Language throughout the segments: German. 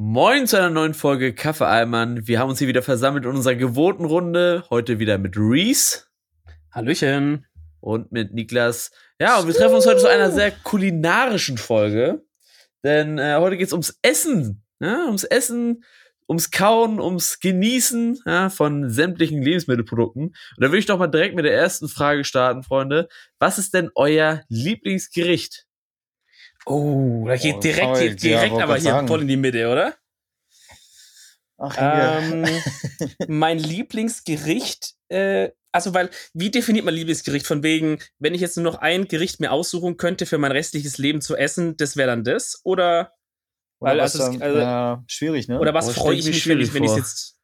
Moin zu einer neuen Folge Kaffeeeimern. Wir haben uns hier wieder versammelt in unserer gewohnten Runde. Heute wieder mit Reese. Hallöchen. Und mit Niklas. Ja, und wir treffen uns heute zu einer sehr kulinarischen Folge. Denn äh, heute geht's ums Essen. Ja, ums Essen, ums Kauen, ums Genießen ja, von sämtlichen Lebensmittelprodukten. Und da will ich doch mal direkt mit der ersten Frage starten, Freunde. Was ist denn euer Lieblingsgericht? Oh, da geht Oh, direkt, toll, geht direkt ja, aber hier sagen. voll in die Mitte, oder? Ach, ja. Ähm, mein Lieblingsgericht, äh, also weil, wie definiert man Lieblingsgericht? Von wegen, wenn ich jetzt nur noch ein Gericht mir aussuchen könnte für mein restliches Leben zu essen, das wäre dann das? Oder, Oder weil, was also, es- dann- also- ja, schwierig, ne? oder was freue ich mich, wenn ich, schwierig wenn ich vor. jetzt.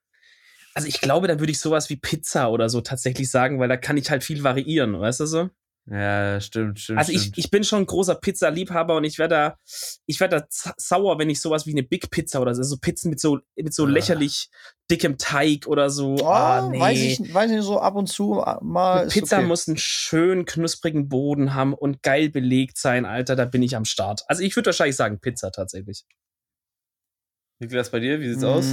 Also ich glaube, dann würde ich sowas wie Pizza oder so tatsächlich sagen, weil da kann ich halt viel variieren, weißt du so? Ja, stimmt, stimmt. Also ich, stimmt. ich bin schon ein großer Pizza-Liebhaber und ich werde da, ich werde da sauer, wenn ich sowas wie eine Big Pizza oder so, so Pizzen mit so, mit so Ah. lächerlich dickem Teig oder so. Oh, ah, nee. weiß, ich, weiß ich so ab und zu ah, mal. Eine ist Pizza okay. muss einen schönen, knusprigen Boden haben und geil belegt sein, Alter, da bin ich am Start. Also ich würde wahrscheinlich sagen Pizza tatsächlich. Niklas, bei dir, wie sieht's aus?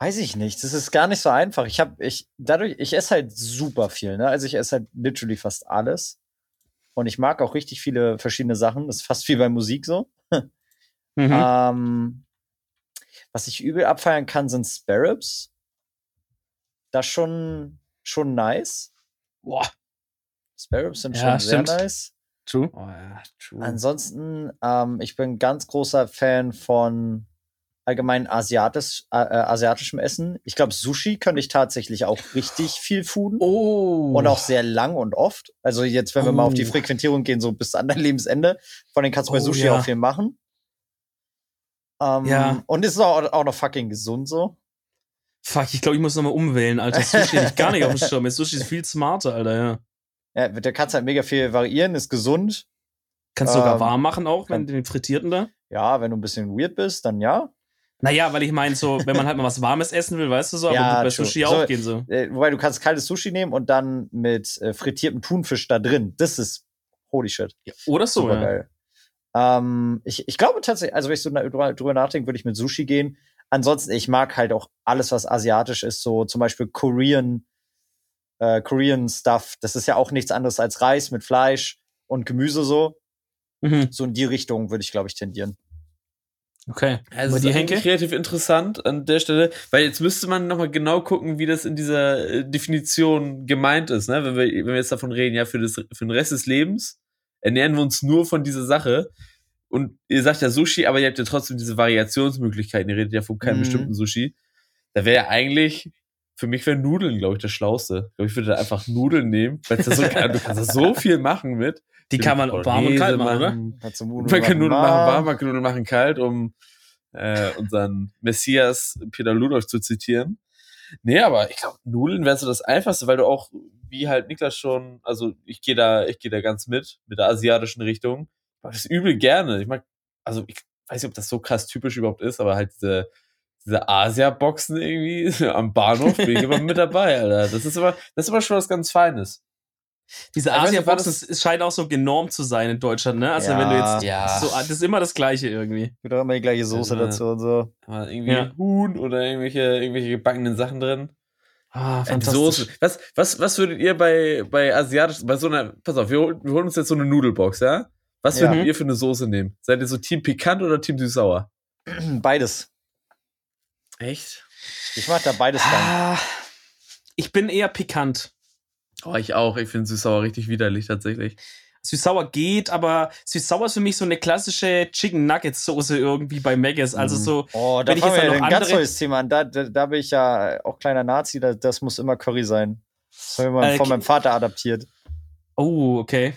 Weiß ich nicht. Das ist gar nicht so einfach. Ich habe, ich, dadurch, ich esse halt super viel, ne? Also ich esse halt literally fast alles. Und ich mag auch richtig viele verschiedene Sachen. Das ist fast wie bei Musik so. Mhm. Ähm, was ich übel abfeiern kann, sind Sparrows. Das schon, schon nice. Boah, Sparrows sind Ja, schon sehr stimmt. nice. true. Oh ja, true. Ansonsten, ähm, ich bin ganz großer Fan von allgemein asiatisch, äh, asiatischem Essen. Ich glaube, Sushi könnte ich tatsächlich auch richtig viel fooden. Oh. Und auch sehr lang und oft. Also jetzt, wenn wir mal auf die Oh. Frequentierung gehen, so bis an dein Lebensende. Von denen kannst du bei Oh, Sushi ja. auch viel machen. Ähm, Ja. Und ist auch, auch noch fucking gesund so. Fuck, ich glaube, ich muss nochmal umwählen, Alter. Sushi ich gar nicht auf dem Schirm. Jetzt Sushi ist viel smarter, Alter, ja. Ja, der kannst halt mega viel variieren, ist gesund. Kannst du sogar Ähm, warm machen auch, wenn den frittierten da? Ja, wenn du ein bisschen weird bist, dann ja. Naja, weil ich meine, so, wenn man halt mal was Warmes essen will, weißt du so, aber Ja, bei true. Sushi So, auch gehen so. Äh, wobei du kannst kaltes Sushi nehmen und dann mit äh, frittiertem Thunfisch da drin. Das ist holy shit. Ja, oder so, Super ja. geil. Ähm, ich, ich glaube tatsächlich, also wenn ich so drüber nachdenke, würde ich mit Sushi gehen. Ansonsten, ich mag halt auch alles, was asiatisch ist, so zum Beispiel Korean, äh, Korean Stuff. Das ist ja auch nichts anderes als Reis mit Fleisch und Gemüse so. Mhm. So in die Richtung würde ich, glaube ich, tendieren. Okay. Also dir, ist Henke? relativ interessant an der Stelle, weil jetzt müsste man nochmal genau gucken, wie das in dieser äh, Definition gemeint ist, ne? Wenn wir, wenn wir jetzt davon reden, ja, für, das, für den Rest des Lebens ernähren wir uns nur von dieser Sache. Und ihr sagt ja Sushi, aber ihr habt ja trotzdem diese Variationsmöglichkeiten. Ihr redet ja von keinem Mhm. bestimmten Sushi. Da wäre ja eigentlich, für mich wäre Nudeln, glaube ich, das Schlauste. Ich glaube, ich würde da einfach Nudeln nehmen, weil da so, du kannst da so viel machen mit. Die kann man warm und kalt machen, oder? Man kann Nudeln machen warm, man kann Nudeln machen kalt, um äh, unseren Messias Peter Ludolf zu zitieren. Nee, aber ich glaube, Nudeln wäre so das Einfachste, weil du auch, wie halt Niklas schon, also ich gehe da, ich gehe da ganz mit, mit der asiatischen Richtung. Ich mag das übel gerne. Ich mag, also ich weiß nicht, ob das so krass typisch überhaupt ist, aber halt diese, diese Asia-Boxen irgendwie am Bahnhof bin ich immer mit dabei, Alter. Das ist aber, das ist aber schon was ganz Feines. Diese Ich weiß nicht, war Asia-Box das- ist- es scheint auch so genormt zu sein in Deutschland, ne? Also Ja, wenn du jetzt ja. so, das ist immer das Gleiche irgendwie. Wird auch immer die gleiche Soße Also, dazu und so. Irgendwie Ja. Huhn oder irgendwelche, irgendwelche gebackenen Sachen drin. Ah, Äh, Soße. Was, was, was würdet ihr bei, bei asiatisch, bei so einer, pass auf, wir, holen- wir holen uns jetzt so eine Nudelbox, ja? Was Ja. würdet ihr für eine Soße nehmen? Seid ihr so Team Pikant oder Team Süß-Sauer? Beides. Echt? Ich mag da beides rein. Ah, ich bin eher pikant. Oh, ich auch. Ich finde Süß-Sauer richtig widerlich, tatsächlich. Süß-sauer geht, aber süß-sauer ist für mich so eine klassische Chicken Nuggets Soße irgendwie bei Maggis. Also Mhm. so, Oh, da Wenn ich jetzt wir noch ein ganz neues Thema an. Da, da, da bin ich ja auch kleiner Nazi, da, das muss immer Curry sein. Das habe ich mal Äh, von meinem Vater adaptiert. oh, okay.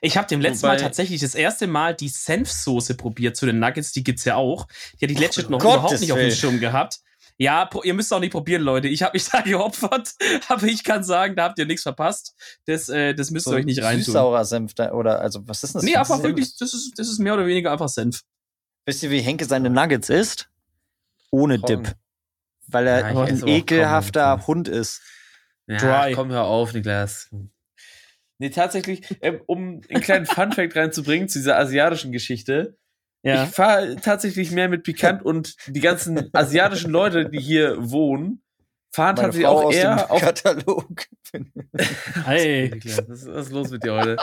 Ich habe dem letzten Mal Wobei- tatsächlich das erste Mal die Senfsoße probiert zu den Nuggets. Die gibt's ja auch. Die hatte ich letztens noch Gottes überhaupt nicht auf dem Willen. Schirm gehabt. Ja, ihr müsst auch nicht probieren, Leute. Ich habe mich da geopfert, aber ich kann sagen, da habt ihr nichts verpasst. Das, äh, das müsst ihr euch nicht reintun. Süß-saurer Senf da, oder also was ist das? Nee, einfach Senf? wirklich, das ist, das ist mehr oder weniger einfach Senf. Wisst ihr, wie Henke seine Nuggets isst? Ohne Trocken. Dip. Weil er Ja, ein ekelhafter. Hund ist. Ja, Dry. komm, hör auf, Niklas. Nee, tatsächlich, ähm, um einen kleinen Funfact reinzubringen zu dieser asiatischen Geschichte. Ja. Ich fahre tatsächlich mehr mit pikant und die ganzen asiatischen Leute, die hier wohnen, fahren Meine tatsächlich Frau auch eher auf Katalog. hey, was ist los mit dir heute?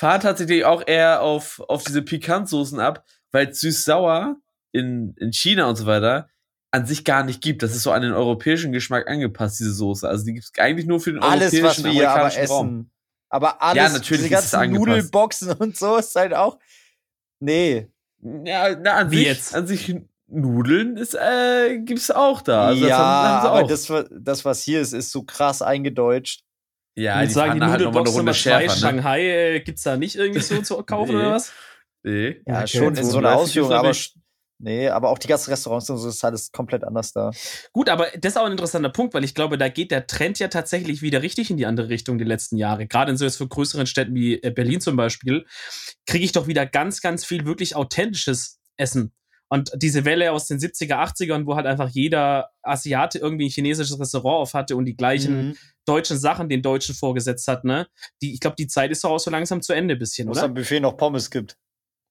fahren tatsächlich auch eher auf, auf diese Pikantsoßen ab, weil süß-sauer in, in China und so weiter an sich gar nicht gibt. Das ist so an den europäischen Geschmack angepasst, diese Soße. Also die gibt es eigentlich nur für den alles, europäischen was wir aber essen. Raum. Aber alles, ja, natürlich diese ganzen Nudelboxen und so ist halt auch. Nee. Ja, na, an Wie sich, jetzt? an sich Nudeln ist, äh, gibt's auch da. Also ja, aber das, das, was hier ist, ist so krass eingedeutscht. Ja, die sagen, die halt Nudelbox Nummer zwei, ne? Shanghai, äh, gibt's da nicht irgendwie so zu kaufen nee. oder was? Nee. Ja, okay, schon in so einer Ausführung, aber Nee, aber auch die ganzen Restaurants und so ist alles komplett anders da. Gut, aber das ist auch ein interessanter Punkt, weil ich glaube, da geht der Trend ja tatsächlich wieder richtig in die andere Richtung die letzten Jahre. Gerade in so jetzt für größeren Städten wie äh, Berlin zum Beispiel, kriege ich doch wieder ganz, ganz viel wirklich authentisches Essen. Und diese Welle aus den 70er, 80ern, wo halt einfach jeder Asiate irgendwie ein chinesisches Restaurant auf hatte und die gleichen mhm. deutschen Sachen den Deutschen vorgesetzt hat, ne? Die, ich glaube, die Zeit ist doch auch so langsam zu Ende bisschen, Wo oder? es am Buffet noch Pommes gibt.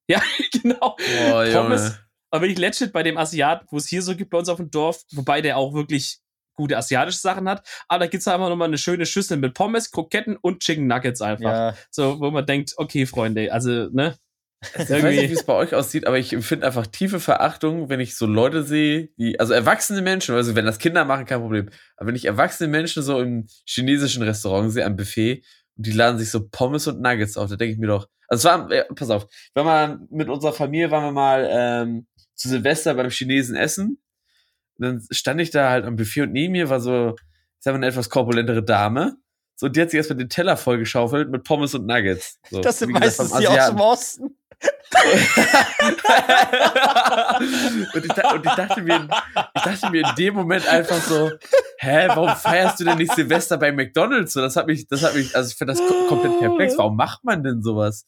Ja, genau. Oh, Pommes, aber wenn ich legit bei dem Asiaten, wo es hier so gibt bei uns auf dem Dorf, wobei der auch wirklich gute asiatische Sachen hat, aber da gibt es einfach nochmal eine schöne Schüssel mit Pommes, Kroketten und Chicken Nuggets einfach. Ja. So, wo man denkt, okay, Freunde, also, ne? Ich weiß nicht, wie es bei euch aussieht, aber ich empfinde einfach tiefe Verachtung, wenn ich so Leute sehe, die, also erwachsene Menschen, also wenn das Kinder machen, kein Problem, aber wenn ich erwachsene Menschen so im chinesischen Restaurant sehe, am Buffet, und die laden sich so Pommes und Nuggets auf, da denke ich mir doch, also es war, ja, pass auf, wenn man mit unserer Familie waren wir mal ähm, zu Silvester beim Chinesen essen. Und dann stand ich da halt am Buffet und neben mir war so, ich sag mal, eine etwas korpulentere Dame. So, und die hat sich erstmal den Teller vollgeschaufelt mit Pommes und Nuggets. So, das sind meistens die aus dem Osten. und, ich, und ich, dachte mir, ich dachte mir in dem Moment einfach so, hä, warum feierst du denn nicht Silvester bei McDonalds? So, das hat mich, das hat mich, also ich finde das komplett perplex. Warum macht man denn sowas?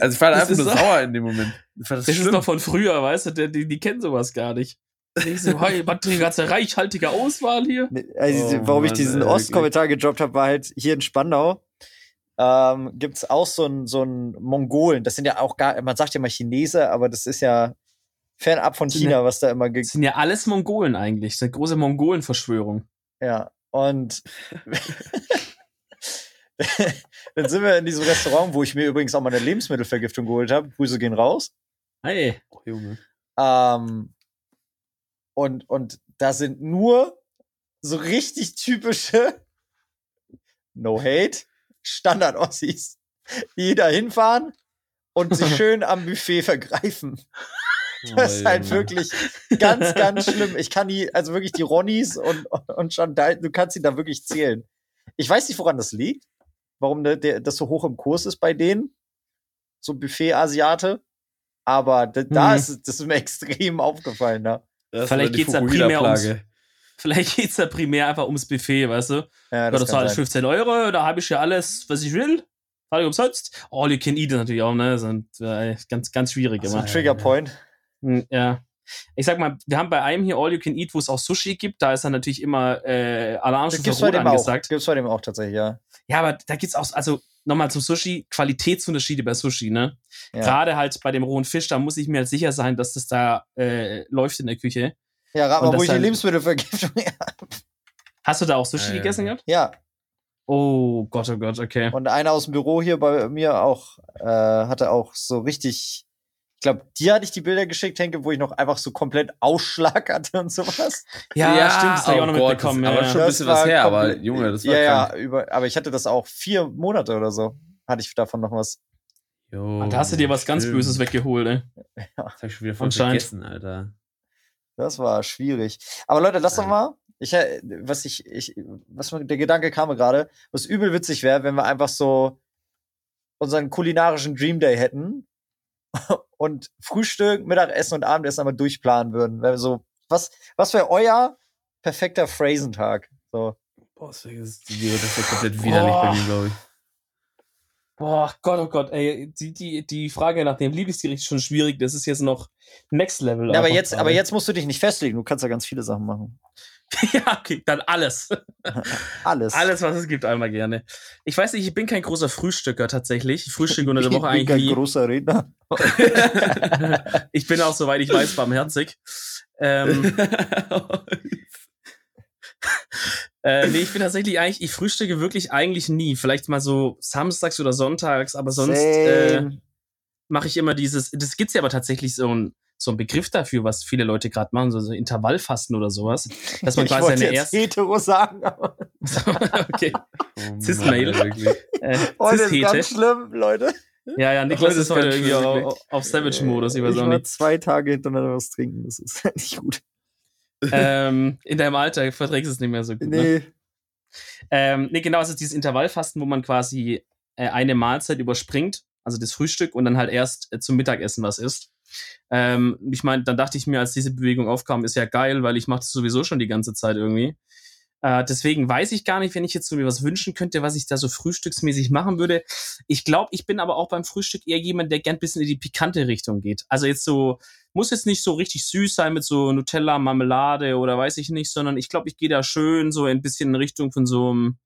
Also ich war einfach nur sauer in dem Moment. das, das ist noch von früher, weißt du, die, die kennen sowas gar nicht. Ich so, hey, die ganze reichhaltige Auswahl hier. Also, oh, warum Mann, ich diesen Ostkommentar gedroppt habe, war halt hier in Spandau. Ähm, gibt es auch so einen so einen Mongolen. Das sind ja auch gar, man sagt ja mal Chinese, aber das ist ja fernab von China, ja, was da immer gibt. Das sind ja alles Mongolen eigentlich. Das ist eine große Mongolen-Verschwörung. Ja, und dann sind wir in diesem Restaurant, wo ich mir übrigens auch mal eine Lebensmittelvergiftung geholt habe. Grüße gehen raus. Hey. Oh, Junge. Ähm, und, und da sind nur so richtig typische No Hate Standard-Ossis, die da hinfahren und sich schön am Buffet vergreifen. Oh, das ist halt wirklich ganz, ganz schlimm. Ich kann die, also wirklich die Ronnies und, und Chantal, du kannst sie da wirklich zählen. Ich weiß nicht, woran das liegt warum der, der, das so hoch im Kurs ist bei denen. So Buffet-Asiate. Aber da, da mhm. ist das ist mir extrem aufgefallen. Ne? Vielleicht geht es da primär ums, Vielleicht geht's da primär einfach ums Buffet, weißt du? Ja, das da zahle ich 15 Euro, da habe ich ja alles, was ich will. Zahle umsonst. All you can eat ist natürlich auch, ne? Sind äh, ganz, ganz schwierig immer. Ein Triggerpoint. Hm, ja ich sag mal, wir haben bei einem hier All You Can Eat, wo es auch Sushi gibt, da ist dann natürlich immer äh, Alarmstufe Rot angesagt. Auch. Gibt's bei dem auch tatsächlich, ja. Ja, aber da gibt's auch, also nochmal zum Sushi, Qualitätsunterschiede bei Sushi, ne? Ja. Gerade halt bei dem rohen Fisch, da muss ich mir halt sicher sein, dass das da äh, läuft in der Küche. Ja, rat mal, wo ich die Lebensmittelvergiftung habe. Hast du da auch Sushi äh, gegessen gehabt? Ja. Oh Gott, oh Gott, okay. Und einer aus dem Büro hier bei mir auch, äh, hatte auch so richtig glaube, dir hatte ich die Bilder geschickt, Henke, wo ich noch einfach so komplett Ausschlag hatte und sowas. Ja, ja stimmt, das habe ich auch noch oh mitbekommen. Das, ja. Aber schon ein bisschen was her, aber Junge, das war Ja, krank. ja, über, aber ich hatte das auch vier Monate oder so, hatte ich davon noch was. Jo, ah, da hast du dir was stimmt. ganz Böses weggeholt, ey. Ja. Das hab ich schon wieder voll vergessen, Alter. Das war schwierig. Aber Leute, lass doch mal. Ich, äh, was ich, ich, was mir, der Gedanke kam mir gerade, was übel witzig wäre, wenn wir einfach so unseren kulinarischen Dream Day hätten und Frühstück, Mittagessen und Abendessen einmal durchplanen würden. Wenn so, was, was wäre euer perfekter Phrasentag? So. Boah, das wäre wär komplett widerlich bei mir, glaube ich. Boah, Gott, oh Gott, ey, die, die, die Frage nach dem Lieblingsgericht ist schon schwierig. Das ist jetzt noch Next Level. Ja, aber jetzt, aber jetzt musst du dich nicht festlegen. Du kannst ja ganz viele Sachen machen. ja, okay, dann alles. Alles. Alles, was es gibt, einmal gerne. Ich weiß nicht, ich bin kein großer Frühstücker tatsächlich. Ich frühstücke unter der Ich Woche bin eigentlich kein großer Redner. ich bin auch, soweit ich weiß, barmherzig. Ähm, äh, nee, ich bin tatsächlich eigentlich, ich frühstücke wirklich eigentlich nie. Vielleicht mal so samstags oder sonntags, aber sonst äh, mache ich immer dieses, das gibt's ja aber tatsächlich so ein so ein Begriff dafür, was viele Leute gerade machen, so, so Intervallfasten oder sowas. Dass man ich quasi seine erste. hetero sagen, aber okay. Oh Cis-Mail. Äh, heute ist Cis-Hete. ganz schlimm, Leute. Ja, ja, Niklas ist heute irgendwie auf, auf Savage-Modus, ich weiß ich auch nicht. zwei Tage hintereinander was trinken, das ist nicht gut. ähm, in deinem Alter verträgst du es nicht mehr so gut. Ne? Nee, Ähm, nee, genau, es ist dieses Intervallfasten, wo man quasi äh, eine Mahlzeit überspringt, also das Frühstück, und dann halt erst äh, zum Mittagessen was isst. Ähm, ich meine, dann dachte ich mir, als diese Bewegung aufkam, ist ja geil, weil ich mache das sowieso schon die ganze Zeit irgendwie. Äh, deswegen weiß ich gar nicht, wenn ich jetzt so mir was wünschen könnte, was ich da so frühstücksmäßig machen würde. Ich glaube, ich bin aber auch beim Frühstück eher jemand, der gern ein bisschen in die pikante Richtung geht. Also jetzt so, muss jetzt nicht so richtig süß sein mit so Nutella, Marmelade oder weiß ich nicht, sondern ich glaube, ich gehe da schön so ein bisschen in Richtung von so einem,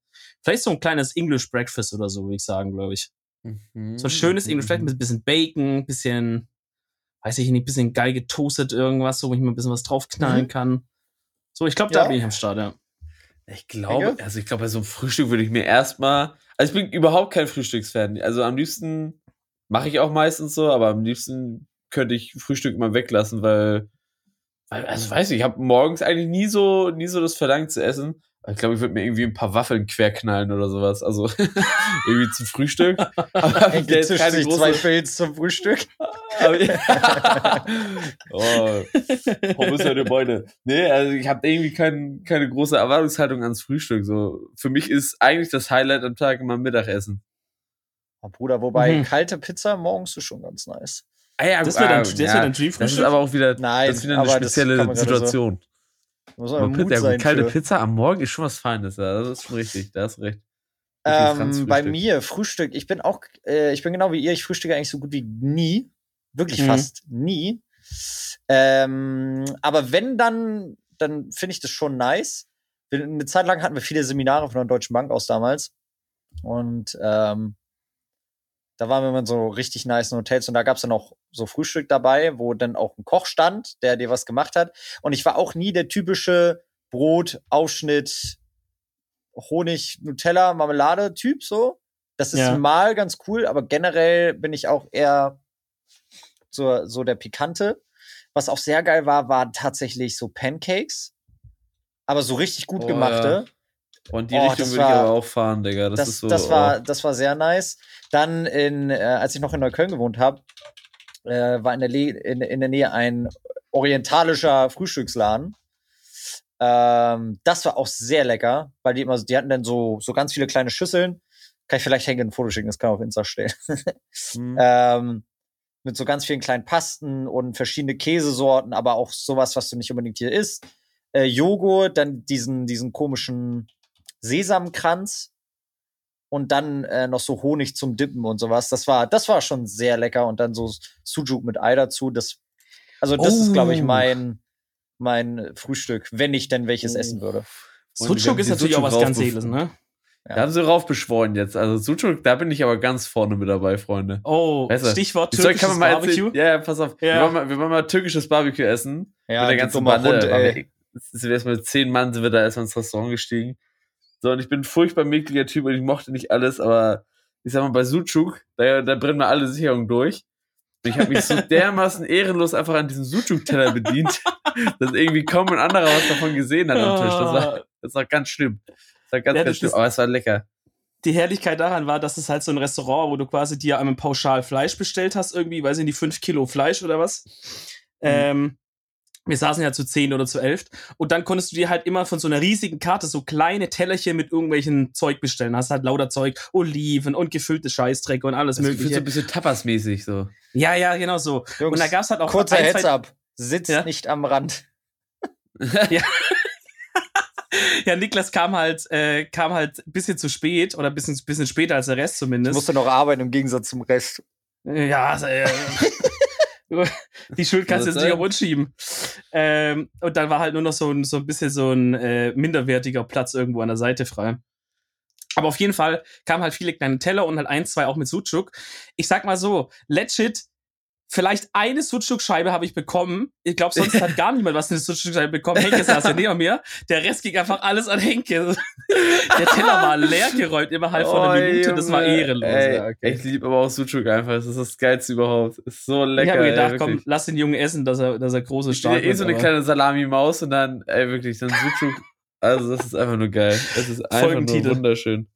vielleicht so ein kleines English Breakfast oder so, würde ich sagen, glaube ich. Mhm. So ein schönes English, vielleicht mit ein bisschen Bacon, bisschen, weiß ich nicht, bisschen geil getoastet irgendwas, so, wo ich mir ein bisschen was draufknallen Mhm. kann. So, ich glaube, da Ja. bin ich am Start, ja. Ich glaube, also ich glaube, bei so einem Frühstück würde ich mir erstmal, also ich bin überhaupt kein Frühstücksfan. Also am liebsten mache ich auch meistens so, aber am liebsten könnte ich Frühstück immer weglassen, weil, weil also weiß ich, ich habe morgens eigentlich nie so, nie so das Verlangen zu essen. Ich glaube, ich würde mir irgendwie ein paar Waffeln querknallen oder sowas. Also irgendwie zum Frühstück. Aber ich jetzt keine sich zwei große. Pilz zum Frühstück. Aber, oh, Pommes eine Beute. Nee, also ich habe irgendwie kein, keine große Erwartungshaltung ans Frühstück. So, für mich ist eigentlich das Highlight am Tag immer Mittagessen. Oh, Bruder, wobei Mhm. kalte Pizza morgens ist schon ganz nice. Ah, ja, Das wäre ah, dann, das ja, dann Das ist aber auch wieder, Nein, das ist wieder eine spezielle so- Situation. Da muss Aber man Mut Pizza, sein kalte für. Pizza am Morgen ist schon was Feines. Ja, das ist schon richtig. Da hast du recht. Ähm, bei mir Frühstück. Ich bin auch, äh, ich bin genau wie ihr. Ich frühstücke eigentlich so gut wie nie, wirklich Mhm. fast nie. Ähm, aber wenn dann, dann finde ich das schon nice. Eine Zeit lang hatten wir viele Seminare von der Deutschen Bank aus damals und ähm, da waren wir immer in so richtig nice Hotels und da gab's dann auch so Frühstück dabei, wo dann auch ein Koch stand, der dir was gemacht hat. Und ich war auch nie der typische Brot, Aufschnitt, Honig, Nutella, Marmelade-Typ so. Das ist Ja. mal ganz cool, aber generell bin ich auch eher so, so der Pikante. Was auch sehr geil war, waren tatsächlich so Pancakes. Aber so richtig gut Oh, gemachte. Und die Oh, Richtung würde ich aber auch fahren, Digga. Das, Das, ist so. das, war, oh. das war sehr nice. Dann, in, äh, als ich noch in Neukölln gewohnt habe, äh, war in der, Le in, in der Nähe ein orientalischer Frühstücksladen. Ähm, das war auch sehr lecker, weil die immer, die hatten dann so, so ganz viele kleine Schüsseln. Kann ich vielleicht hängen ein Foto schicken, das kann auf Insta stellen. Hm. ähm, mit so ganz vielen kleinen Pasten und verschiedene Käsesorten, aber auch sowas, was du nicht unbedingt hier isst. Äh, Joghurt, dann diesen, diesen komischen Sesamkranz und dann äh, noch so Honig zum Dippen und sowas. Das war, das war schon sehr lecker und dann so Sujuk mit Ei dazu. Das, also das ist, glaube ich, Oh. mein, mein Frühstück, wenn ich denn welches Oh. essen würde. Haben ist natürlich auch was ganz Edles, ne? Ja. Da haben sie raufbeschworen jetzt. Also Sucuk, da bin ich aber ganz vorne mit dabei, Freunde. Oh, Weißt du, Stichwort türkisches kann man mal Barbecue. erzählen. Ja, ja, pass auf. Wir, Ja. wollen mal, wir wollen mal türkisches Barbecue essen. Ja, mit der ganzen Bande. Ey. wir- sind wir erstmal mit zehn Mann sind wir da erstmal ins Restaurant gestiegen. So, und ich bin ein furchtbar mickriger Typ und ich mochte nicht alles, aber ich sag mal, bei Sucuk, da, da brennen wir alle Sicherungen durch. Und ich habe mich so dermaßen ehrenlos einfach an diesem Sucuk-Teller bedient, dass irgendwie kaum ein anderer was davon gesehen hat am Tisch. Das war, das war ganz schlimm. Das war ganz, Ja, ganz schlimm, aber es war lecker. die Herrlichkeit daran war, dass es halt so ein Restaurant, wo du quasi dir einmal pauschal Fleisch bestellt hast, irgendwie, weiß ich nicht, fünf Kilo Fleisch oder was. Ähm, wir saßen ja zu zehn oder zu elf. Und dann konntest du dir halt immer von so einer riesigen Karte so kleine Tellerchen mit irgendwelchen Zeug bestellen. Hast halt lauter Zeug, Oliven und gefüllte Scheißdrecke und alles Das Gefühl so mögliche. ein bisschen Tapas-mäßig so. ja, ja, genau so. Jungs, und da gab's halt auch kurzer Heads up. Sitzt Ja? nicht am Rand. Ja, Niklas kam halt, äh, kam halt ein bisschen zu spät oder ein bisschen, bisschen später als der Rest Ich zumindest. musste noch arbeiten im Gegensatz zum Rest. Ja, also, äh, die Schuld kannst du jetzt nicht auf uns schieben. Ähm, und dann war halt nur noch so ein, so ein bisschen so ein äh, minderwertiger Platz irgendwo an der Seite frei. Aber auf jeden Fall kamen halt viele kleine Teller und halt ein, zwei auch mit Sucuk. Ich sag mal so, legit, vielleicht eine Sucuk-Scheibe habe ich bekommen. Ich glaube, sonst hat gar niemand was eine Sucuk-Scheibe bekommen. Henke saß ja neben mir. Der Rest ging einfach alles an Henke. Der Teller war leer geräumt innerhalb von einer Oh, Minute. Das war ehrenlos. Ey, ja, okay. Ich liebe aber auch Sucuk einfach. Das ist das Geilste überhaupt. Ist so ich lecker. habe ey, gedacht, komm, wirklich. lass den Jungen essen, dass er, dass er große Ich stark ja eh so eine aber- kleine Salami-Maus und dann, ey, wirklich, dann Sucuk. Also, das ist einfach nur geil. Es ist einfach nur wunderschön.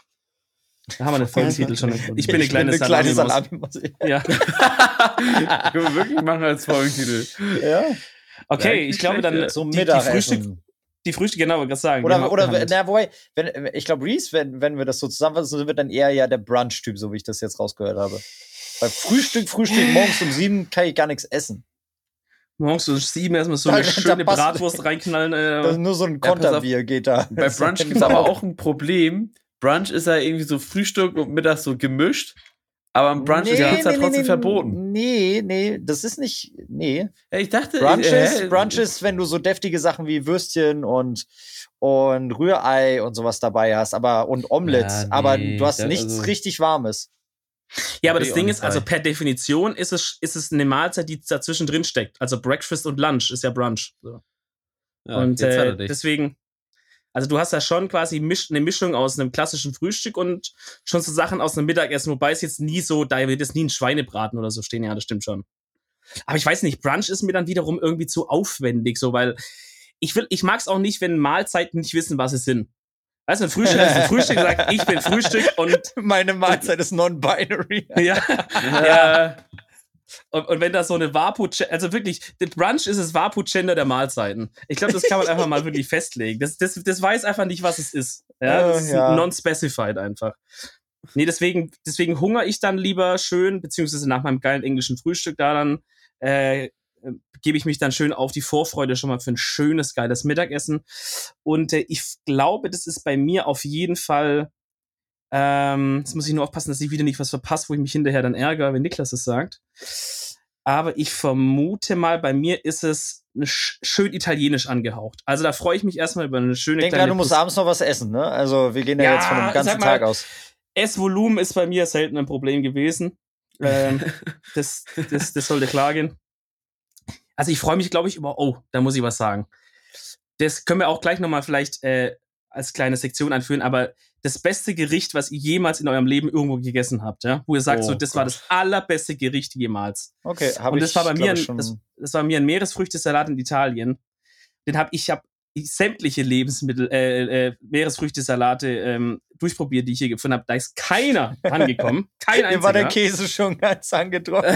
Da haben wir den Folgentitel schon. Ich bin Ich eine kleine bin eine kleine Salami. Salami. Ja. Können wir wirklich machen als Folgentitel. ja. Okay, Ja, ich glaube dann ja. So die, die Frühstück, die Frühstück, genau, wollte ich gerade sagen. Oder, oder halt- na, wobei, wenn, ich glaube, Reese, wenn, wenn wir das so zusammenfassen, sind wir dann eher ja der Brunch-Typ, so wie ich das jetzt rausgehört habe. Weil Frühstück, Frühstück morgens um sieben kann ich gar nichts essen. morgens um sieben erstmal so Da- eine da schöne Bratwurst reinknallen. Das ist Äh, nur so ein. Konterbier geht da. Bei Brunch gibt es aber auch ein Problem. Brunch ist ja irgendwie so Frühstück und Mittag so gemischt. Aber am Brunch ist Pizza trotzdem verboten. Nee, nee, das ist nicht. Nee. Ja, ich dachte, Brunch äh, ist, Brunch ist, wenn du so deftige Sachen wie Würstchen und, und Rührei und sowas dabei hast, aber und Omelette, Ja, nee, aber du hast nichts also- richtig Warmes. ja, aber das Ding ist, also per Definition ist es, ist es eine Mahlzeit, die dazwischen drin steckt. Also Breakfast und Lunch ist ja Brunch. So. Ja, und jetzt hat äh, er dich. deswegen, also du hast ja schon quasi misch, eine Mischung aus einem klassischen Frühstück und schon so Sachen aus einem Mittagessen, wobei es jetzt nie so, da wird jetzt nie ein Schweinebraten oder so stehen, ja, das stimmt schon. Aber ich weiß nicht, Brunch ist mir dann wiederum irgendwie zu aufwendig, so, weil ich will, ich mag es auch nicht, wenn Mahlzeiten nicht wissen, was sie sind. Weißt du, ein Frühstück ist ein Frühstück, sagt, ich bin Frühstück und Meine Mahlzeit ist non-binary. ja, ja. Und, und wenn da so eine Vapu, also wirklich, der Brunch ist das Vapu-Gender der Mahlzeiten. Ich glaube, das kann man einfach mal wirklich festlegen. Das, das, das weiß einfach nicht, was es ist. Ja, das ist ja. non-specified einfach. Nee, deswegen, deswegen hungere ich dann lieber schön, beziehungsweise nach meinem geilen englischen Frühstück da dann, äh, gebe ich mich dann schön auf die Vorfreude schon mal für ein schönes, geiles Mittagessen. Und äh, ich glaube, das ist bei mir auf jeden Fall, ähm, jetzt muss ich nur aufpassen, dass ich wieder nicht was verpasse, wo ich mich hinterher dann ärgere, wenn Niklas es sagt. Aber ich vermute mal, bei mir ist es sch- schön italienisch angehaucht. Also da freue ich mich erstmal über eine schöne Ich denke kleine gerade, du musst abends noch was essen, ne? Also wir gehen ja, Ja, jetzt von einem ganzen mal, Tag aus. Essvolumen ist bei mir selten ein Problem gewesen. Ähm, das, das, das sollte klar gehen. Also ich freue mich, glaube ich, über, oh, da muss ich was sagen. Das können wir auch gleich nochmal vielleicht äh, als kleine Sektion anführen, aber das beste Gericht, was ihr jemals in eurem Leben irgendwo gegessen habt, ja? Wo ihr sagt, Oh so, das war Gott. das allerbeste Gericht jemals. Okay, habe Und ich das war bei mir ein, das, das war mir ein Meeresfrüchtesalat in Italien. Den habe ich, habe sämtliche Lebensmittel, äh, äh, Meeresfrüchtesalate ähm, durchprobiert, die ich hier gefunden habe. Da ist keiner angekommen. Kein Mir war der einziger. Käse schon ganz angetroffen.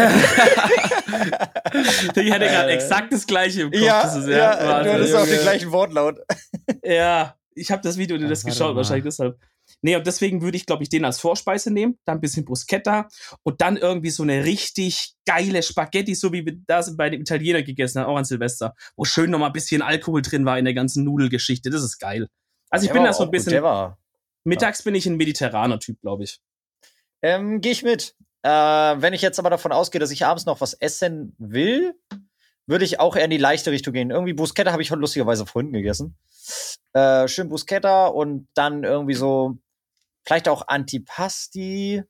Ich hatte gerade Äh, exakt das gleiche im Kopf. ja, das ist ja, du Wahnsinn. hattest auch den gleichen Wortlaut. Ja, ich habe das Video dir das geschaut, mal. wahrscheinlich deshalb. Nee, und deswegen würde ich, glaube ich, den als Vorspeise nehmen, dann ein bisschen Bruschetta und dann irgendwie so eine richtig geile Spaghetti, so wie wir das bei dem Italiener gegessen haben, auch an Silvester, wo schön nochmal ein bisschen Alkohol drin war in der ganzen Nudelgeschichte. Das ist geil. Also ich Der bin da so ein bisschen, mittags bin ich ein mediterraner Typ, glaube ich. Ähm, Gehe ich mit. Äh, wenn ich jetzt aber davon ausgehe, dass ich abends noch was essen will, würde ich auch eher in die leichte Richtung gehen. Irgendwie Bruschetta habe ich heute lustigerweise vorhin gegessen. Äh, schön Bruschetta und dann irgendwie so, vielleicht auch Antipasti,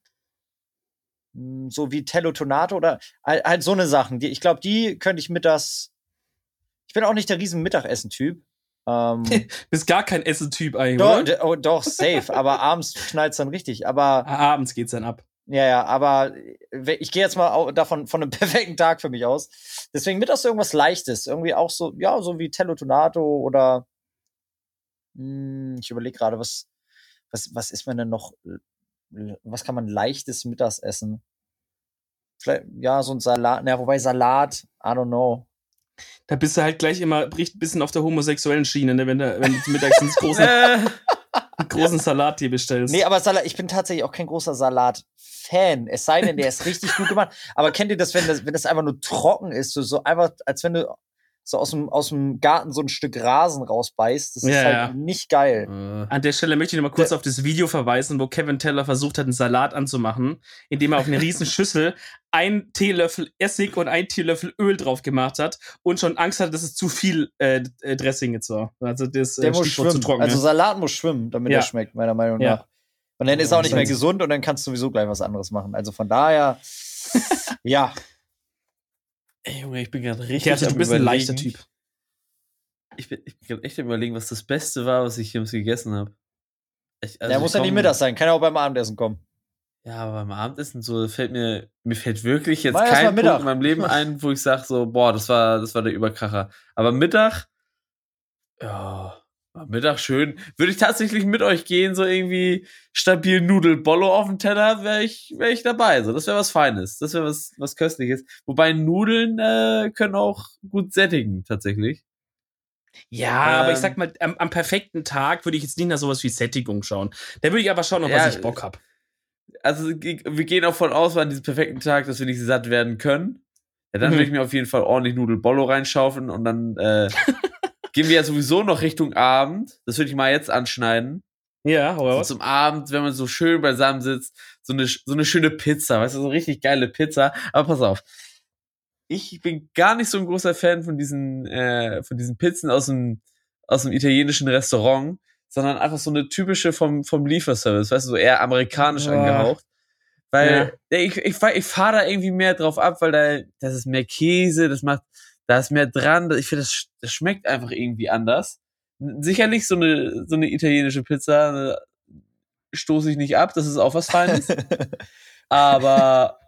mh, so wie Tello Tonato oder halt, so eine Sachen. Die, ich glaube, die könnte ich mittags. Ich bin auch nicht der riesen Mittagessen-Typ. Ähm, Bist gar kein Essen-Typ eigentlich, doch, oder? oh, doch, safe. aber abends knallt's dann richtig. Aber Ah, Abends geht's dann ab. ja, ja, aber ich gehe jetzt mal davon von einem perfekten Tag für mich aus. Deswegen mittags irgendwas Leichtes. Irgendwie auch so, ja, so wie Tello Tonato oder ich überlege gerade, was, was, was ist man denn noch, was kann man leichtes mittags essen? Vielleicht, ja, so ein Salat, na, wobei Salat, I don't know. Da bist du halt gleich immer, bricht ein bisschen auf der homosexuellen Schiene, ne? wenn, du, wenn du mittags einen großen, Äh, einen großen Salat dir bestellst. Nee, aber Salat, ich bin tatsächlich auch kein großer Salat-Fan. Es sei denn, der ist richtig gut gemacht. Aber kennt ihr das, wenn das, wenn das einfach nur trocken ist, so, so einfach, als wenn du so aus dem, aus dem Garten so ein Stück Rasen rausbeißt. Das ist Ja, halt ja. nicht geil. Äh, An der Stelle möchte ich noch mal kurz auf das Video verweisen, wo Kevin Teller versucht hat, einen Salat anzumachen, indem er auf eine riesen Schüssel ein Teelöffel Essig und ein Teelöffel Öl drauf gemacht hat und schon Angst hatte, dass es zu viel äh, äh, Dressing jetzt war. Also das Der äh, muss Stichwort zu schwimmen. trocken. also. Salat muss schwimmen, damit Ja. er schmeckt, meiner Meinung Ja. nach. Und dann ist er auch nicht mehr das- gesund und dann kannst du sowieso gleich was anderes machen. Also von daher, ja. Ey, Junge, ich bin gerade richtig. Also du bist ein leichter Typ. Ich bin, ich bin gerade echt am überlegen, was das Beste war, was ich jemals gegessen habe. Also Der ich muss ja nicht mittags sein, kann ja auch beim Abendessen kommen. Ja, aber beim Abendessen so fällt mir, mir fällt wirklich jetzt mal kein Punkt Mittag. in meinem Leben ein, wo ich sage so, boah, das war, das war der Überkracher. Aber Mittag, ja, war Mittag schön. Würde ich tatsächlich mit euch gehen, so irgendwie stabil Nudelbollo auf dem Teller, wäre ich, wäre ich dabei. So, das wäre was Feines. Das wäre was, was Köstliches. Wobei Nudeln äh, können auch gut sättigen, tatsächlich. Ja, aber ich Ähm, sag mal, am, am perfekten Tag würde ich jetzt nicht nach sowas wie Sättigung schauen. Da würde ich aber schauen, auf Ja, was ich Bock hab. also wir gehen auch von aus, an diesem perfekten Tag, dass wir nicht satt werden können. Ja, dann Mhm. würde ich mir auf jeden Fall ordentlich Nudelbollo reinschaufeln und dann äh, gehen wir ja sowieso noch Richtung Abend. Das würde ich mal jetzt anschneiden. Ja, hau Und raus. zum Abend, wenn man so schön beisammen sitzt, so eine, so eine schöne Pizza, weißt du, so richtig geile Pizza. Aber pass auf. Ich bin gar nicht so ein großer Fan von diesen, äh, von diesen Pizzen aus dem, aus dem italienischen Restaurant, sondern einfach so eine typische vom, vom Lieferservice, weißt du, so eher amerikanisch Ja. angehaucht. Weil Ja. ich, ich, ich fahre da irgendwie mehr drauf ab, weil da, das ist mehr Käse, das macht, da ist mehr dran. Ich finde, das, das schmeckt einfach irgendwie anders. Sicherlich so eine, so eine italienische Pizza äh, stoße ich nicht ab, das ist auch was Feines. aber,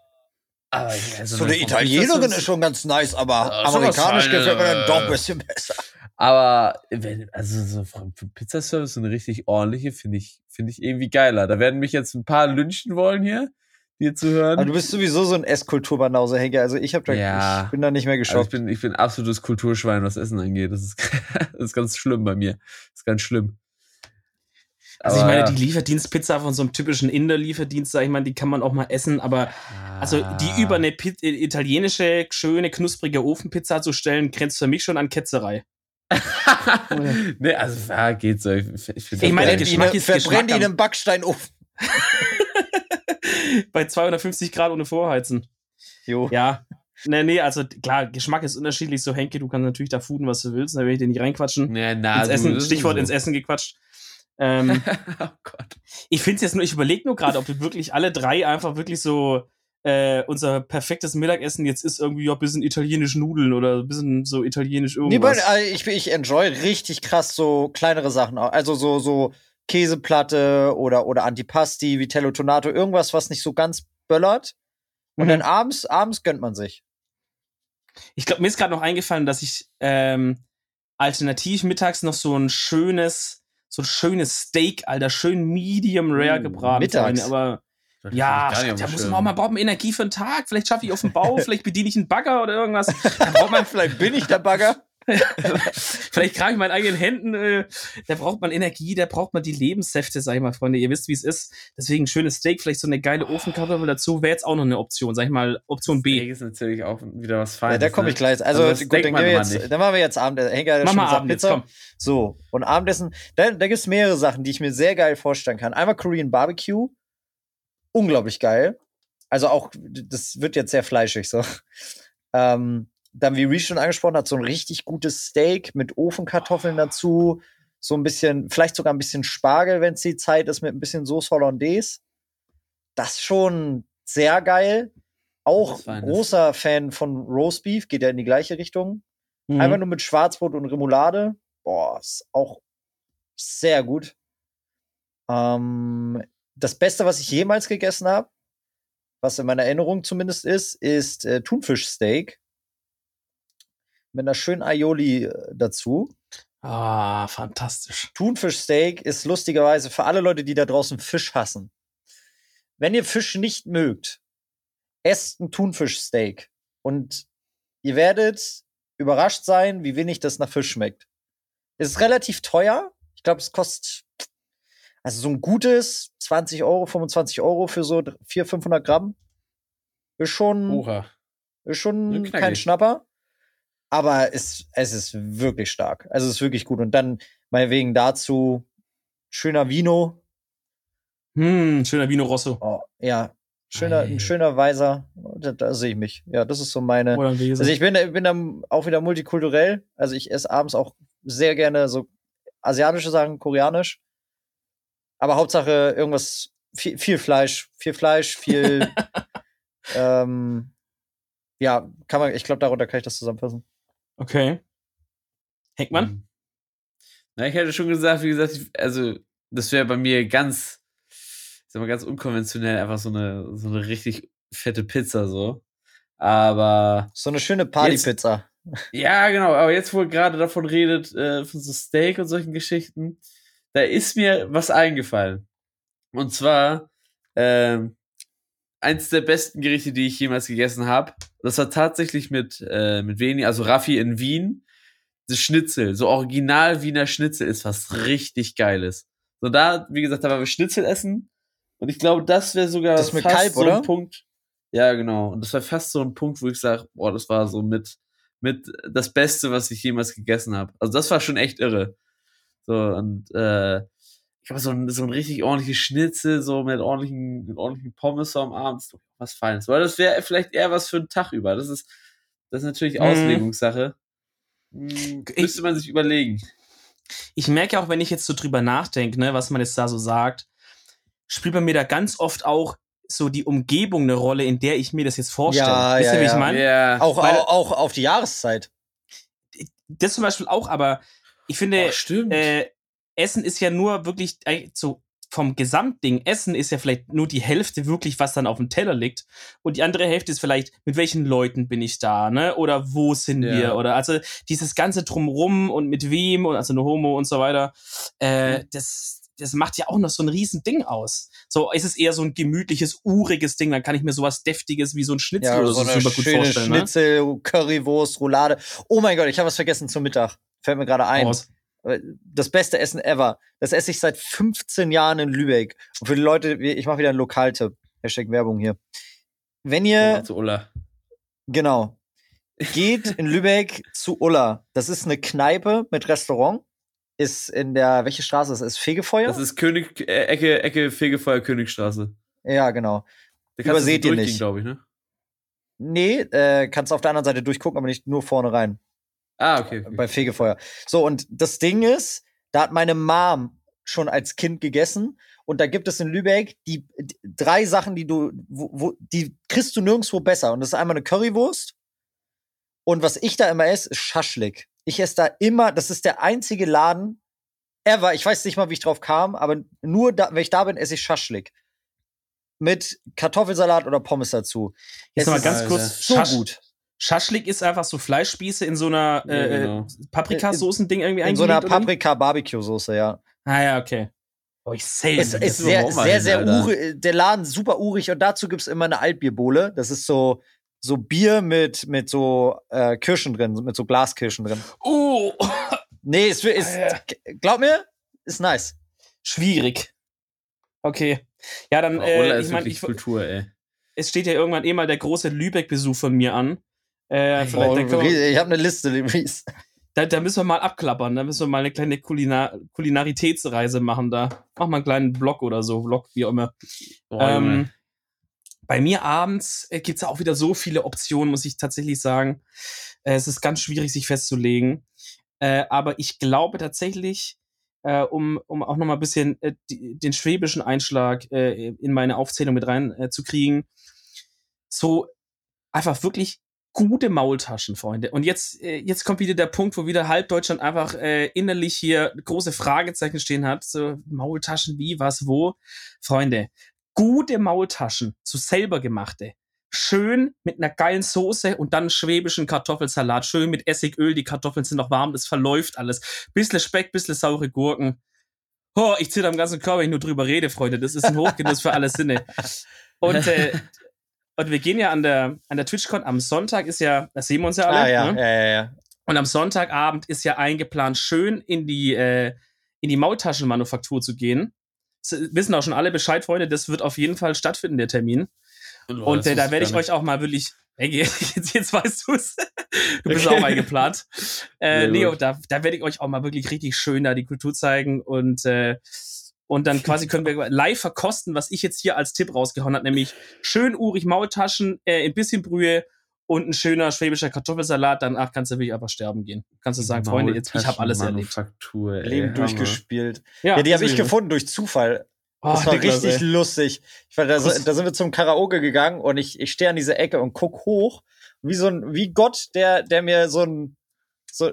aber ja, So eine eine vom Italienerin ist schon ganz nice, aber Ja, amerikanisch gefällt mir dann doch ein bisschen besser. Aber wenn, also so vom Pizzaservice so eine richtig ordentliche finde ich, finde ich irgendwie geiler. Da werden mich jetzt ein paar lynchen wollen hier, hier zu hören. Aber du bist sowieso so ein Esskulturbanause, Henke. Also ich, hab da, Ja. ich bin da nicht mehr Also ich geschockt. bin, ich bin absolutes Kulturschwein, was Essen angeht. Das ist, das ist ganz schlimm bei mir. Das ist ganz schlimm. Also ich Aber meine, ja. die Lieferdienstpizza von so einem typischen Inder-Lieferdienst, sag ich mal, die kann man auch mal essen, aber also die Ah. über eine Pi äh, italienische, schöne, knusprige Ofenpizza zu stellen, grenzt für mich schon an Ketzerei. nee, also ja, geht so. Ich, ich, Ich meine, geil. Geschmack ist verbrennt Geschmack ihn im Backsteinofen. Bei 250 Grad ohne Vorheizen. Jo. Ja. Nee, nee, also klar, Geschmack ist unterschiedlich. So, Henke, du kannst natürlich da fooden, was du willst, da will ich dir nicht reinquatschen. Ja, na, ins Essen, Stichwort so. ins Essen gequatscht. Ähm, oh Gott. ich finde es jetzt nur, ich überlege nur gerade, ob wir wirklich alle drei einfach wirklich so äh, unser perfektes Mittagessen jetzt ist irgendwie ja ein bisschen italienisch Nudeln oder ein bisschen so italienisch Nee, irgendwas. weil, äh, ich, ich enjoy richtig krass so kleinere Sachen. Also so, so Käseplatte oder, oder Antipasti, Vitello Tonato, irgendwas, was nicht so ganz böllert. Und Mhm. dann abends, abends gönnt man sich. Ich glaube, mir ist gerade noch eingefallen, dass ich ähm, alternativ mittags noch so ein schönes, so ein schönes Steak, Alter, schön medium rare Uh, gebraten. mittags. vorhin, Aber Das ja, da dem muss man auch mal braucht man Energie für den Tag. Vielleicht schaffe ich auf den Bau, vielleicht bediene ich einen Bagger oder irgendwas. Da braucht man Vielleicht bin ich der Bagger. Vielleicht trage ich meinen eigenen Händen. Äh, da braucht man Energie, da braucht man die Lebenssäfte, sag ich mal, Freunde. Ihr wisst, wie es ist. Deswegen ein schönes Steak, vielleicht so eine geile Ofenkartoffel dazu, wäre jetzt auch noch eine Option, sag ich mal, Option B. Steak ist natürlich auch wieder was Feines. Ja, da komme ne? ich gleich. Also, Also gut, dann, jetzt, nicht. dann machen wir jetzt Abendessen. Henker Mach mal Abend jetzt, komm. So, und Abendessen, da, da gibt es mehrere Sachen, die ich mir sehr geil vorstellen kann. Einmal Korean Barbecue. Unglaublich geil. Also auch, das wird jetzt sehr fleischig so. Ähm, dann, wie Reese schon angesprochen hat, so ein richtig gutes Steak mit Ofenkartoffeln dazu. So ein bisschen, vielleicht sogar ein bisschen Spargel, wenn es die Zeit ist, mit ein bisschen Sauce Hollandaise. Das schon sehr geil. Auch großer Fan von Roast Beef, geht ja in die gleiche Richtung. Mhm. Einfach nur mit Schwarzbrot und Remoulade. Boah, ist auch sehr gut. Ähm, das Beste, was ich jemals gegessen habe, was in meiner Erinnerung zumindest ist, ist äh, Thunfischsteak. Mit einer schönen Aioli äh, dazu. Ah, fantastisch. Thunfischsteak ist lustigerweise für alle Leute, die da draußen Fisch hassen. Wenn ihr Fisch nicht mögt, esst ein Thunfischsteak. Und ihr werdet überrascht sein, wie wenig das nach Fisch schmeckt. Es ist relativ teuer. Ich glaube, es kostet, also so ein gutes 20 Euro, 25 Euro für so 400, 500 Gramm. Ist schon, Oha. ist schon kein Schnapper. Aber es, es ist wirklich stark. Also es ist wirklich gut. Und dann meinetwegen dazu schöner Vino. Hm, schöner Vino Rosso. Oh, ja, schöner, Ei. ein schöner Weiser. Da, da sehe ich mich. Ja, das ist so meine. Also ich bin, bin dann auch wieder multikulturell. Also ich esse abends auch sehr gerne so asiatische Sachen, koreanisch. Aber Hauptsache irgendwas, viel, viel Fleisch, viel Fleisch, viel, ähm, ja, kann man, ich glaube, darunter kann ich das zusammenfassen. Okay. Heckmann? Mhm. Na, ich hätte schon gesagt, wie gesagt, ich- also das wäre bei mir ganz, ich sag mal, ganz unkonventionell, einfach so eine, so eine richtig fette Pizza so. Aber So eine schöne Partypizza. ja, genau, aber jetzt, wo ihr gerade davon redet, äh, von so Steak und solchen Geschichten, da ist mir was eingefallen. Und zwar, ähm, eins der besten Gerichte, die ich jemals gegessen habe. Das war tatsächlich mit, äh, mit Veni, also Raffi in Wien. Das Schnitzel, so original Wiener Schnitzel ist was richtig Geiles. So da, wie gesagt, da waren wir Schnitzel essen. Und ich glaube, das wäre sogar Das mit fast Kalb, so oder? ein Punkt. Ja, genau. Und das war fast so ein Punkt, wo ich sage, boah, das war so mit, mit das Beste, was ich jemals gegessen habe. Also das war schon echt irre. So, und äh, ich glaube, so ein, so ein richtig ordentliches Schnitzel, so mit ordentlichen, mit ordentlichen Pommes so am Abend, was Feines. Weil das wäre vielleicht eher was für einen Tag über. Das ist, das ist natürlich Mhm. Auslegungssache. Hm, Ich- müsste man sich überlegen. ich merke auch, wenn ich jetzt so drüber nachdenke, ne, was man jetzt da so sagt, spielt bei mir da ganz oft auch so die Umgebung eine Rolle, in der ich mir das jetzt vorstelle. Ja, Wisst ihr, ja, wie ich ja. meine? Ja. Auch, Weil- auch, auch auf die Jahreszeit. Das zum Beispiel auch, aber ich finde, Oh, stimmt. äh, Essen ist ja nur wirklich äh, so vom Gesamtding. Essen ist ja vielleicht nur die Hälfte wirklich, was dann auf dem Teller liegt. Und die andere Hälfte ist vielleicht, mit welchen Leuten bin ich da, ne? Oder wo sind Ja. wir? Oder also dieses ganze Drumrum und mit wem und also eine Homo und so weiter. Äh, das, das macht ja auch noch so ein riesen Ding aus. So ist es eher so ein gemütliches, uriges Ding, dann kann ich mir sowas Deftiges wie so ein Schnitzel Ja, oder so so eine super gut vorstellen. Ne? Schnitzel, Currywurst, Roulade. Oh mein Gott, ich habe was vergessen zum Mittag. Fällt mir gerade ein. Aus. Das beste Essen ever. Das esse ich seit 15 Jahren in Lübeck. Und für die Leute, ich mache wieder einen Lokaltipp. Hashtag Werbung hier. Wenn ihr, Also, Ulla. genau, geht in Lübeck zu Ulla. Das ist eine Kneipe mit Restaurant. Ist in der, welche Straße ist das? Ist Fegefeuer? Das ist König, äh, Ecke, Ecke Fegefeuer Königstraße. ja, genau. Da Überseht ihr nicht. glaube ich, ne? Nee, äh, kannst auf der anderen Seite durchgucken, aber nicht nur vorne rein. Ah, okay. okay. bei Fegefeuer. So, und das Ding ist, da hat meine Mom schon als Kind gegessen. Und da gibt es in Lübeck die, die drei Sachen, die du, wo, wo, die kriegst du nirgendwo besser. Und das ist einmal eine Currywurst. Und was ich da immer esse, ist Schaschlik. Ich esse da immer, das ist der einzige Laden ever. Ich weiß nicht mal, wie ich drauf kam, aber nur da, wenn ich da bin, esse ich Schaschlik. Mit Kartoffelsalat oder Pommes dazu. Jetzt mal ganz kurz. so Schasch- gut. Schaschlik ist einfach so Fleischspieße in so einer Ja, äh, genau. Paprikasoßen-Ding irgendwie In so einer? Paprika-Barbecue-Soße, ja. Ah ja, okay. Oh, ich selten. Es ist ist sehr, sehr, hin, sehr urig, der Laden ist super urig und dazu gibt's immer eine Altbierbohle. Das ist so, so Bier mit, mit so äh, Kirschen drin, mit so Glaskirschen drin. oh, Nee, ist, ist Alter. glaub mir, ist nice. schwierig. Okay. Ja, dann, Ulla äh, ist ich meine, Kultur, ey. es steht ja irgendwann eh mal der große Lübeck-Besuch von mir an. Äh, Oh, ich habe eine Liste, Ries. da, da müssen wir mal abklappern. Da müssen wir mal eine kleine Kulinar Kulinaritätsreise machen. Da machen wir einen kleinen Blog oder so. Vlog, wie auch immer. Junge. Ähm, bei mir abends äh, gibt's auch wieder so viele Optionen, muss ich tatsächlich sagen. Äh, es ist ganz schwierig, sich festzulegen. Äh, aber ich glaube tatsächlich, äh, um, um auch noch mal ein bisschen äh, die, den schwäbischen Einschlag äh, in meine Aufzählung mit rein äh, zu kriegen, so einfach wirklich gute Maultaschen, Freunde. Und jetzt, äh, jetzt kommt wieder der Punkt, wo wieder halb Deutschland einfach äh, innerlich hier große Fragezeichen stehen hat. So Maultaschen, wie, was, wo. Freunde, gute Maultaschen, so selber gemachte. Schön mit einer geilen Soße und dann schwäbischen Kartoffelsalat. Schön mit Essigöl, die Kartoffeln sind noch warm, das verläuft alles. Bissle Speck, bissle saure Gurken. Oh, ich zitter am ganzen Körper, wenn ich nur drüber rede, Freunde. Das ist ein Hochgenuss für alle Sinne. Und, äh, und wir gehen ja an der, an der TwitchCon am Sonntag ist ja, das sehen wir uns ja alle. Ah, ja, ne? ja, ja, ja. Und am Sonntagabend ist ja eingeplant, schön in die, äh, in die Maultaschenmanufaktur zu gehen. Das wissen auch schon alle Bescheid, Freunde. Das wird auf jeden Fall stattfinden, der Termin. Oh, Und äh, da werde ich euch auch mal wirklich Hey, jetzt, jetzt weißt du es. Du bist okay. auch eingeplant. Äh, nee, da, da werde ich euch auch mal wirklich richtig schön da die Kultur zeigen und äh, und dann quasi können wir live verkosten, was ich jetzt hier als Tipp rausgehauen habe, nämlich schön urig Maultaschen, äh, ein bisschen Brühe und ein schöner schwäbischer Kartoffelsalat, danach kannst du wirklich einfach sterben gehen. Kannst du sagen, Freunde, jetzt, ich habe alles erlebt. Ey, Leben durchgespielt. Ja, ja die habe ich gefunden durch Zufall. Oh, das war richtig ey. lustig. Ich war, da, da sind wir zum Karaoke gegangen und ich, ich stehe an dieser Ecke und guck hoch, wie so ein, wie Gott, der, der mir so ein so,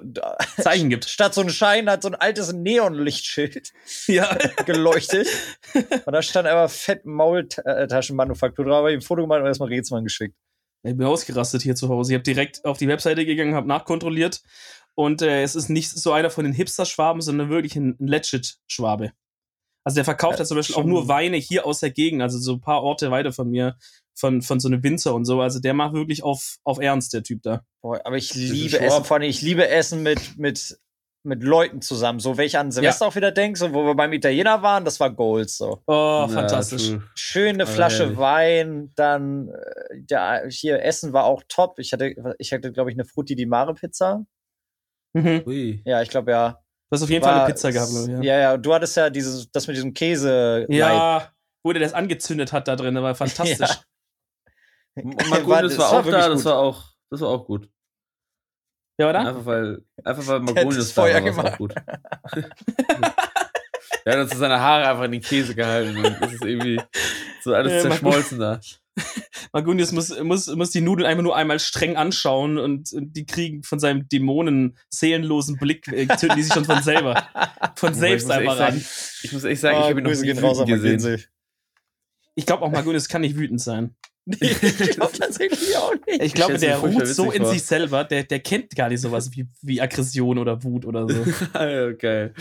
Zeichen gibt. Statt so ein Schein hat so ein altes Neonlichtschild ja. geleuchtet. und da stand einfach fett Maultaschenmanufaktur drauf. Habe ich ein Foto gemacht und erstmal Rätsmann geschickt. Ich bin ausgerastet hier zu Hause. Ich habe direkt auf die Webseite gegangen, habe nachkontrolliert. Und äh, es ist nicht so einer von den Hipster-Schwaben, sondern wirklich ein, ein Legit-Schwabe. Also der verkauft ja, zum Beispiel auch nur Weine hier aus der Gegend, also so ein paar Orte weiter von mir, von, von so einem Winzer und so. Also der macht wirklich auf, auf Ernst, der Typ da. Boah, aber ich liebe Essen, vor allem, ich liebe Essen mit, mit, mit Leuten zusammen. So, wenn ich an Silvester ja. auch wieder denke, so, wo wir beim Italiener waren, das war Gold, so. Oh, fantastisch. Ja, Schöne Flasche oh, Wein, dann, äh, der, hier, Essen war auch top. Ich hatte, ich hatte, glaube ich, eine Frutti di Mare Pizza. Mhm. Ja, ich glaube, ja. Du hast auf jeden war, Fall eine Pizza gehabt, ja. Ja, ja, du hattest ja dieses, das mit diesem Käse. Ja, wo der das angezündet hat da drin, das war fantastisch. Margonius war, war, auch da, das war auch, das war auch gut. Ja, oder? Einfach weil, einfach weil Margonius da war, war auch gut. er hat uns seine Haare einfach in den Käse gehalten und das ist irgendwie so alles äh, zerschmolzen da. Magunius muss, muss, muss die Nudeln einfach nur einmal streng anschauen und, und die kriegen von seinem Dämonen seelenlosen Blick, äh, zünden die sich schon von selber. Von selbst einfach ran. ich muss echt sagen, oh, ich habe ihn noch nie gesehen. Ich glaube auch, Magunius kann nicht wütend sein. Nee, ich glaube tatsächlich auch nicht. Ich glaube, der ruht so in vor. sich selber, der, der kennt gar nicht sowas wie, wie Aggression oder Wut oder so. okay.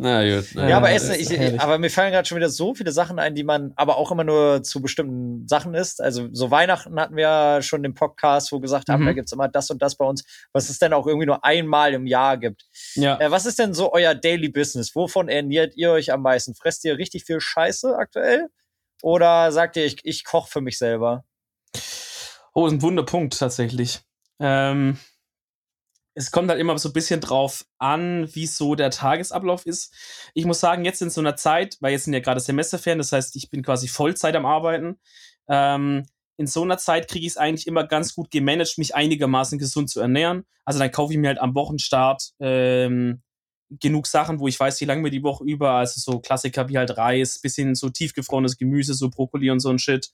Na gut. Na, ja, aber Essen, ich, aber mir fallen gerade schon wieder so viele Sachen ein, die man aber auch immer nur zu bestimmten Sachen isst. Also so Weihnachten hatten wir ja schon den Podcast, wo gesagt haben, mhm. da gibt's immer das und das bei uns, was es denn auch irgendwie nur einmal im Jahr gibt. Ja. Äh, was ist denn so euer Daily Business? Wovon ernährt ihr euch am meisten? Fresst ihr richtig viel Scheiße aktuell? Oder sagt ihr, ich, ich koche für mich selber? Oh, ist ein Wunderpunkt tatsächlich. Ähm, es kommt halt immer so ein bisschen drauf an, wie so der Tagesablauf ist. Ich muss sagen, jetzt in so einer Zeit, weil jetzt sind ja gerade Semesterferien, das heißt, ich bin quasi Vollzeit am Arbeiten. Ähm, in so einer Zeit kriege ich es eigentlich immer ganz gut gemanagt, mich einigermaßen gesund zu ernähren. Also dann kaufe ich mir halt am Wochenstart ähm, genug Sachen, wo ich weiß, wie lange mir die Woche über, also so Klassiker wie halt Reis, bisschen so tiefgefrorenes Gemüse, so Brokkoli und so ein Shit.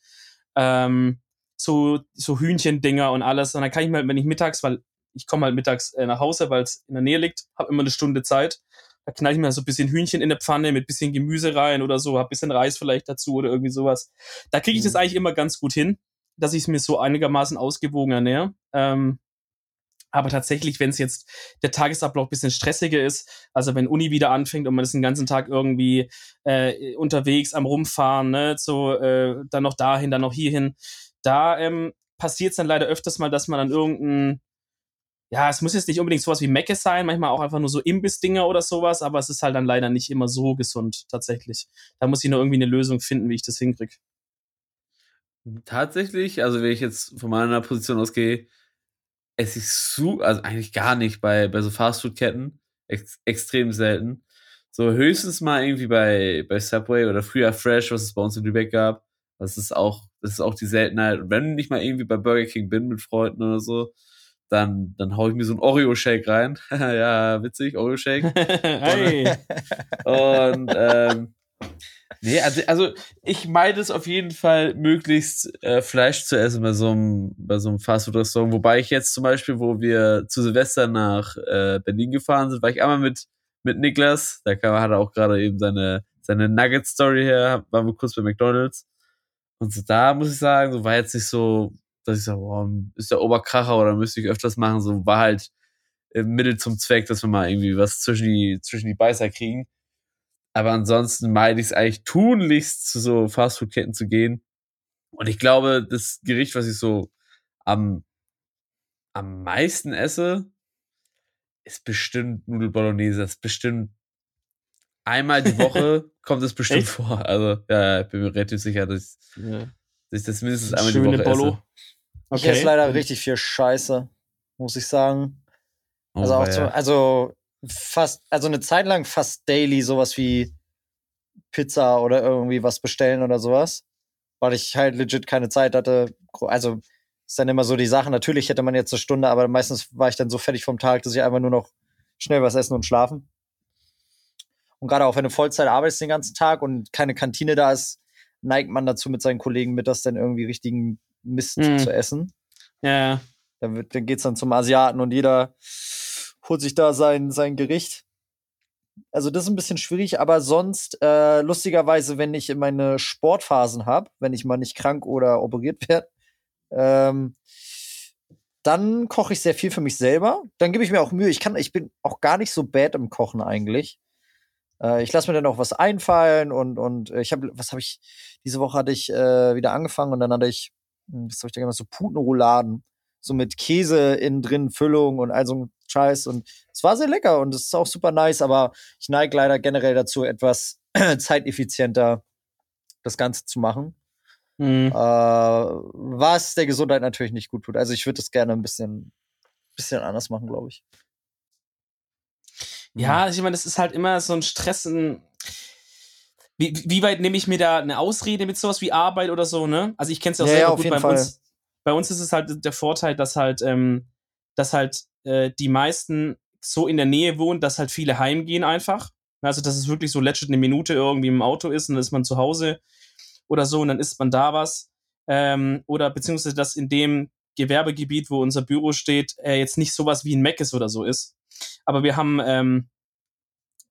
Ähm, so, so Hühnchendinger und alles. Und dann kann ich mir halt, wenn ich mittags, weil ich komme halt mittags äh, nach Hause, weil es in der Nähe liegt, habe immer eine Stunde Zeit. Da knall ich mir so ein bisschen Hühnchen in der Pfanne mit bisschen Gemüse rein oder so, hab bisschen Reis vielleicht dazu oder irgendwie sowas. Da kriege ich mhm. das eigentlich immer ganz gut hin, dass ich es mir so einigermaßen ausgewogen ernähre. Ähm, aber tatsächlich, wenn es jetzt der Tagesablauf bisschen stressiger ist, also wenn Uni wieder anfängt und man ist den ganzen Tag irgendwie äh, unterwegs am Rumfahren, ne, so äh, dann noch dahin, dann noch hierhin, da ähm, passiert es dann leider öfters mal, dass man dann irgendein ja, es muss jetzt nicht unbedingt sowas wie Mecke sein, manchmal auch einfach nur so Imbissdinger oder sowas, aber es ist halt dann leider nicht immer so gesund, tatsächlich. Da muss ich nur irgendwie eine Lösung finden, wie ich das hinkriege. Tatsächlich, also wenn ich jetzt von meiner Position ausgehe, es ist so, also eigentlich gar nicht bei, bei so Fastfood-Ketten. Ex extrem selten. So höchstens mal irgendwie bei, bei Subway oder früher Fresh, was es bei uns in Lübeck gab. Das ist auch, das ist auch die Seltenheit. wenn ich mal irgendwie bei Burger King bin mit Freunden oder so, dann, dann hau ich mir so ein Oreo-Shake rein. ja, witzig, Oreo-Shake. hey. Und ähm, Nee, also, also ich meide es auf jeden Fall, möglichst äh, Fleisch zu essen bei so einem, so einem Fastfood-Restaurant. Wobei ich jetzt zum Beispiel, wo wir zu Silvester nach äh, Berlin gefahren sind, war ich einmal mit, mit Niklas, da kam, hat er auch gerade eben seine, seine Nugget-Story her, waren wir kurz bei McDonalds. Und so da muss ich sagen, so war jetzt nicht so, dass ich so, boah, ist der Oberkracher oder müsste ich öfters machen, so war halt Mittel zum Zweck, dass wir mal irgendwie was zwischen die, zwischen die Beißer kriegen. Aber ansonsten meide ich es eigentlich tunlichst, zu so Fastfood-Ketten zu gehen. Und ich glaube, das Gericht, was ich so am, am meisten esse, ist bestimmt Nudel Bolognese. Das ist bestimmt einmal die Woche kommt es bestimmt vor. Also, ja, ich bin mir relativ sicher, dass, ja. dass ich das mindestens einmal die Woche Bolo. esse. Okay. Hier ist leider richtig viel Scheiße, muss ich sagen. Oh, also auch zum, also fast, also eine Zeit lang fast daily sowas wie Pizza oder irgendwie was bestellen oder sowas. Weil ich halt legit keine Zeit hatte. Also ist dann immer so die Sache. Natürlich hätte man jetzt eine Stunde, aber meistens war ich dann so fertig vom Tag, dass ich einfach nur noch schnell was essen und schlafen. Und gerade auch wenn du Vollzeit arbeitest den ganzen Tag und keine Kantine da ist, neigt man dazu, mit seinen Kollegen mittags dann irgendwie richtigen Mist mm. zu essen. Ja. Dann, wird, dann geht's dann zum Asiaten und jeder holt sich da sein, sein Gericht. Also das ist ein bisschen schwierig, aber sonst äh, lustigerweise, wenn ich meine Sportphasen habe, wenn ich mal nicht krank oder operiert werde, ähm, dann koche ich sehr viel für mich selber. Dann gebe ich mir auch Mühe. Ich kann, ich bin auch gar nicht so bad im Kochen eigentlich. Äh, ich lasse mir dann auch was einfallen und und ich habe, was habe ich? Diese Woche hatte ich äh, wieder angefangen und dann hatte ich, hm, was soll ich da gemacht, so Putenrouladen, so mit Käse innen drin, Füllung und all so ein Scheiß und es war sehr lecker und es ist auch super nice, aber ich neige leider generell dazu, etwas zeiteffizienter das Ganze zu machen. Mhm. Äh, was der Gesundheit natürlich nicht gut tut. Also ich würde das gerne ein bisschen, bisschen anders machen, glaube ich. Ja, ich meine, das ist halt immer so ein Stress. Wie, wie weit nehme ich mir da eine Ausrede mit sowas wie Arbeit oder so, ne? Also ich kenne es ja auch ja, selber ja, gut bei Fall. uns. Bei uns ist es halt der Vorteil, dass halt, ähm, dass halt äh, die meisten so in der Nähe wohnen, dass halt viele heimgehen einfach. Also, dass es wirklich so legit eine Minute irgendwie im Auto ist und dann ist man zu Hause oder so und dann isst man da was. Ähm, oder beziehungsweise, dass in dem Gewerbegebiet, wo unser Büro steht, äh, jetzt nicht sowas wie ein Mac ist oder so ist. Aber wir haben ähm,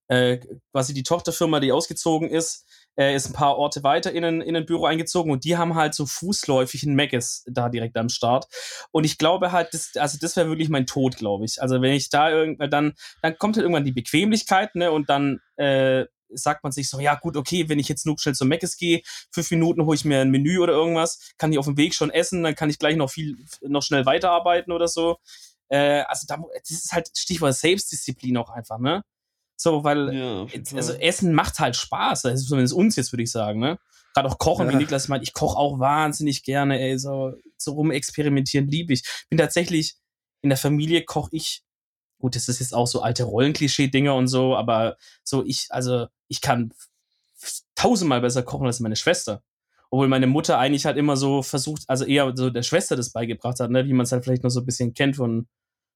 äh, quasi die Tochterfirma, die ausgezogen ist, äh, ist ein paar Orte weiter in ein, in ein Büro eingezogen und die haben halt so fußläufig ein Macis da direkt am Start. Und ich glaube halt, das, also das wäre wirklich mein Tod, glaube ich. Also wenn ich da irgendwann, dann, dann kommt halt irgendwann die Bequemlichkeit, ne, und dann äh, sagt man sich so, ja gut, okay, wenn ich jetzt nur schnell zum Meckes gehe, fünf Minuten hole ich mir ein Menü oder irgendwas, kann ich auf dem Weg schon essen, dann kann ich gleich noch viel, noch schnell weiterarbeiten oder so. Äh, also da, das ist halt Stichwort Selbstdisziplin auch einfach, ne? So, weil ja, also Essen macht halt Spaß, das ist zumindest uns jetzt, würde ich sagen, ne? Gerade auch Kochen, ja. wie Niklas meint, ich koche auch wahnsinnig gerne, ey, so, so rumexperimentieren liebe ich. Bin tatsächlich, in der Familie koche ich gut, das ist jetzt auch so alte Rollenklischee-Dinger und so, aber so ich, also ich kann tausendmal besser kochen als meine Schwester. Obwohl meine Mutter eigentlich halt immer so versucht, also eher so der Schwester das beigebracht hat, ne, wie man es halt vielleicht noch so ein bisschen kennt von,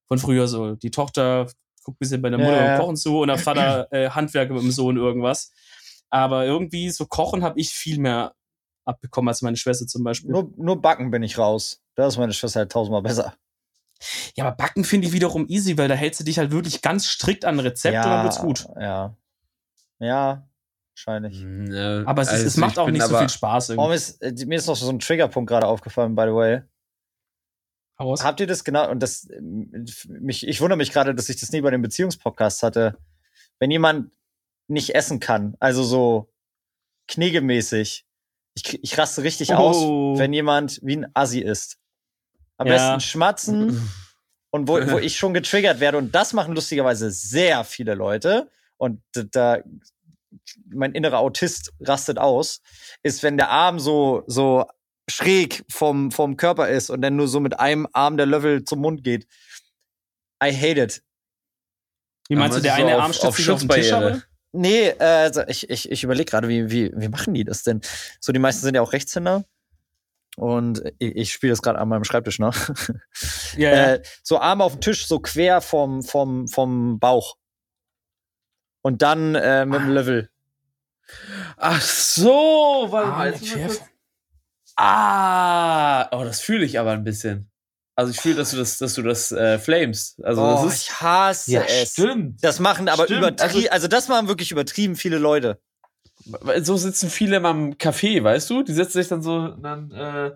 von früher so. Die Tochter guckt ein bisschen bei der Mutter ja, beim Kochen zu und der Vater äh, Handwerker mit dem Sohn irgendwas. Aber irgendwie so Kochen habe ich viel mehr abbekommen als meine Schwester zum Beispiel. Nur, nur Backen bin ich raus. Da ist meine Schwester halt tausendmal besser. Ja, aber Backen finde ich wiederum easy, weil da hältst du dich halt wirklich ganz strikt an Rezept ja, und dann wird's gut. Ja. Ja, wahrscheinlich. Hm, ja, aber es, ist, also es macht auch nicht so viel Spaß irgendwie. Oh, ist, mir ist noch so ein Triggerpunkt gerade aufgefallen, by the way. Aus. Habt ihr das genau, und das, mich, ich wundere mich gerade, dass ich das nie bei den Beziehungspodcasts hatte. Wenn jemand nicht essen kann, also so kniegemäßig, ich, ich raste richtig oh. aus, wenn jemand wie ein Assi ist. Am ja. besten schmatzen. Und wo, wo ich schon getriggert werde, und das machen lustigerweise sehr viele Leute, und da mein innerer Autist rastet aus, ist, wenn der Arm so, so schräg vom, vom Körper ist und dann nur so mit einem Arm der Löffel zum Mund geht. I hate it. Wie meinst du, der eine so Arm stützt sich auf den Tisch, aber? Nee, äh, also ich, ich, ich überlege gerade, wie, wie, wie machen die das denn? So, die meisten sind ja auch Rechtshänder. Und ich, ich spiele das gerade an meinem Schreibtisch nach. Ja, ja. Äh, so Arme auf dem Tisch, so quer vom, vom, vom Bauch. Und dann äh, mit dem ah. Level. Ach so, weil ah, ah, oh, das fühle ich aber ein bisschen. Also ich fühle, dass du das, dass du das äh, flamest. Also oh, das ist, ich hasse ja, es. Stimmt. Das machen aber übertrieben, also, also das machen wirklich übertrieben viele Leute so sitzen viele immer im Café, weißt du? Die setzen sich dann so, dann, äh,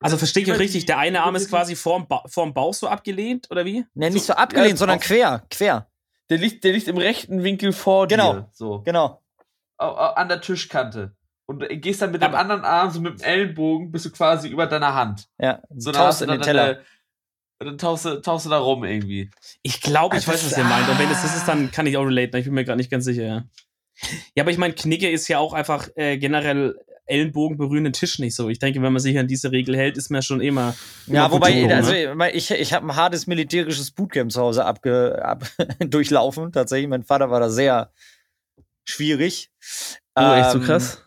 also verstehe ich richtig, der eine Arm ist quasi vorm, ba vorm Bauch so abgelehnt, oder wie? Nee, nicht so abgelehnt, ja, sondern quer, quer. Der liegt, der liegt im rechten Winkel vor genau, dir. So. Genau. An der Tischkante. Und du gehst dann mit dem anderen Arm, so mit dem Ellenbogen, bist du quasi über deiner Hand. Ja, so tauchst in den Teller. Und dann tauchst du, tauchst du da rum irgendwie. Ich glaube, ich weiß, was ihr meint. Und wenn es das ist, dann kann ich auch relate. Ich bin mir gerade nicht ganz sicher, ja. Ja, aber ich meine, Knicke ist ja auch einfach äh, generell, Ellenbogen berührenden Tisch nicht so. Ich denke, wenn man sich an diese Regel hält, ist man schon immer. Ja, immer wobei, gut, also ne? ich, ich habe ein hartes militärisches Bootcamp zu Hause abge, ab, durchlaufen. Tatsächlich, mein Vater war da sehr schwierig. Oh, echt so Ähm, krass?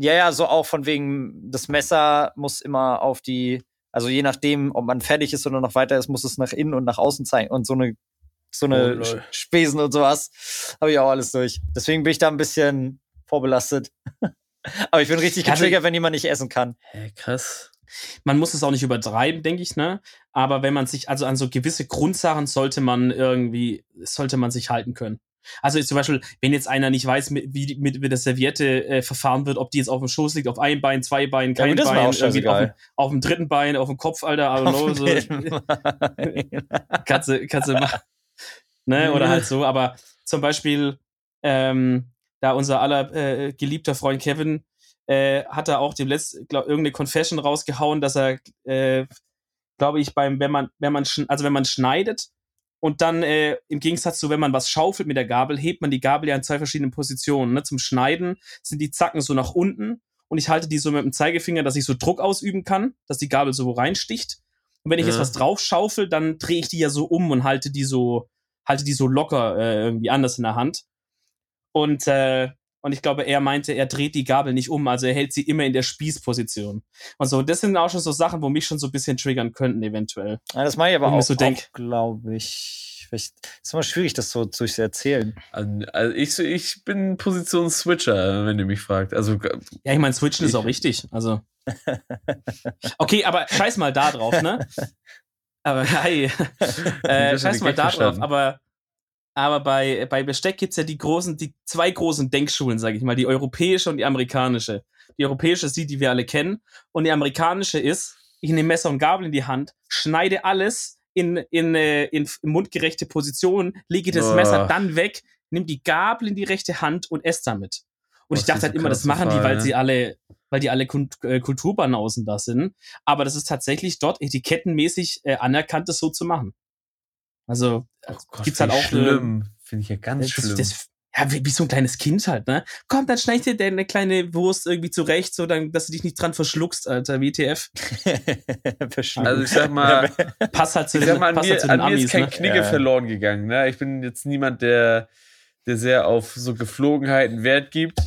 Ja, ja, so auch von wegen, das Messer muss immer auf die, also je nachdem, ob man fertig ist oder noch weiter ist, muss es nach innen und nach außen zeigen. Und so eine, so Oh, eine. Sch- Spesen und sowas habe ich auch alles durch. Deswegen bin ich da ein bisschen vorbelastet. Aber ich bin richtig Also- getriggert, wenn jemand nicht essen kann. Hä, krass. man muss es auch nicht übertreiben, denke ich, ne? Aber wenn man sich, also an so gewisse Grundsachen sollte man irgendwie, sollte man sich halten können. Also zum Beispiel, wenn jetzt einer nicht weiß, mit, wie, mit, wie das Serviette äh, verfahren wird, ob die jetzt auf dem Schoß liegt, auf ein Bein, zwei Beinen, Ja, kein mir Bein, auf, dem- auf dem dritten Bein, auf dem Kopf, Alter, don't know, so, kannst du, kannst du machen. Ne? Oder halt so, aber zum Beispiel, ähm, da unser aller äh, geliebter Freund Kevin äh, hat er auch dem letzten, glaub, irgendeine Confession rausgehauen, dass er, äh, glaube ich, beim, wenn man, wenn man, also wenn man schneidet und dann äh, im Gegensatz zu, wenn man was schaufelt mit der Gabel, hebt man die Gabel ja in zwei verschiedenen Positionen. Ne? Zum Schneiden sind die Zacken so nach unten und ich halte die so mit dem Zeigefinger, dass ich so Druck ausüben kann, dass die Gabel so reinsticht. Und wenn ich jetzt Ja. was drauf schaufel, dann drehe ich die ja so um und halte die so, halte die so locker äh, irgendwie anders in der Hand. Und, äh, und ich glaube, er meinte, er dreht die Gabel nicht um, also er hält sie immer in der Spießposition. Und so, das sind auch schon so Sachen, wo mich schon so ein bisschen triggern könnten, eventuell. Ja, das mache ich aber ich auch, so auch glaube ich. Vielleicht- ist immer schwierig, das so zu erzählen. Also ich, ich bin Positions-Switcher, wenn ihr mich fragt. Also Ja, ich meine, Switchen ist Ich- auch wichtig. Also. Okay, aber scheiß mal da drauf, ne? Aber hey, äh, scheiß mal da drauf. Aber, aber bei, bei Besteck gibt's ja die großen, die zwei großen Denkschulen, sage ich mal, die europäische und die amerikanische. Die europäische ist die, die wir alle kennen. Und die amerikanische ist, ich nehme Messer und Gabel in die Hand, schneide alles in, in, äh, in mundgerechte Position, lege das Boah. Messer dann weg, nimm die Gabel in die rechte Hand und esse damit. Und Boah, ich dachte halt immer, das machen die, katastrophal, weil ne? sie alle, weil die alle äh, Kulturbanausen da sind. Aber das ist tatsächlich dort etikettenmäßig äh, anerkannt, das so zu machen. Also oh Gott, gibt's halt auch schlimm. Finde ich ja ganz das, schlimm. das, ja, wie, wie so ein kleines Kind halt, ne? Komm, dann schneid dir deine kleine Wurst irgendwie zurecht, so dann, dass du dich nicht dran verschluckst, Alter, WTF. also ich sag mal, Passt halt zu ich den, sag mal, an halt an mir ist kein ne? Knigge Ja. verloren gegangen. Ne? Ich bin jetzt niemand, der, der sehr auf so Geflogenheiten Wert gibt.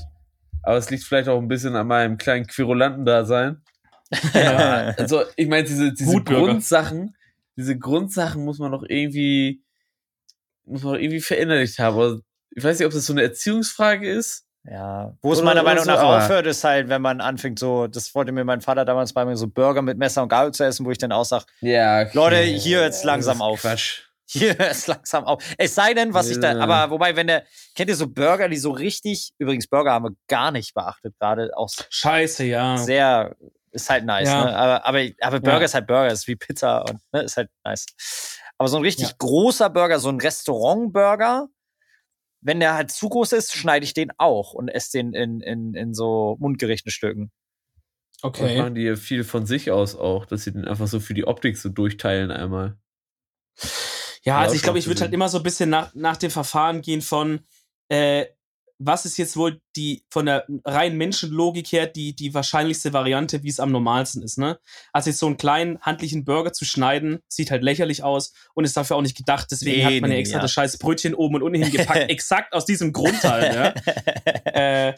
Aber es liegt vielleicht auch ein bisschen an meinem kleinen Querulanten-Dasein. Ja. Also, ich meine, diese, diese. Grundsachen, diese Grundsachen muss man doch irgendwie, muss man doch irgendwie verinnerlicht haben. Aber ich weiß nicht, ob das so eine Erziehungsfrage ist. Ja, wo es meiner Meinung so, nach aber- aufhört, ist halt, wenn man anfängt, so, das wollte mir mein Vater damals bei mir so Burger mit Messer und Gabel zu essen, wo ich dann auch sage, Ja, Leute, hier jetzt Das langsam auf. Quatsch. hier ist langsam auf. Es sei denn, was ich da, Ja. aber wobei, wenn der, kennt ihr so Burger, die so richtig, übrigens Burger haben wir gar nicht beachtet, gerade auch Scheiße, ja. sehr, ist halt nice, Ja. ne? Aber, aber, aber Burger Ja. ist halt Burger, ist wie Pizza und ne, ist halt nice. Aber so ein richtig Ja. großer Burger, so ein Restaurant-Burger, wenn der halt zu groß ist, schneide ich den auch und esse den in, in, in so mundgerechten Stücken. Das Okay. machen die ja viel von sich aus auch, dass sie den einfach so für die Optik so durchteilen einmal. Ja, Ja, also ich glaube, ich würde halt immer so ein bisschen nach, nach dem Verfahren gehen von, äh, was ist jetzt wohl die von der reinen Menschenlogik her die, die wahrscheinlichste Variante, wie es am normalsten ist, ne? Also jetzt so einen kleinen handlichen Burger zu schneiden, sieht halt lächerlich aus und ist dafür auch nicht gedacht, deswegen Nee, hat man ja extra ja. das scheiß Brötchen oben und unten hingepackt, exakt aus diesem Grund halt, ja. äh,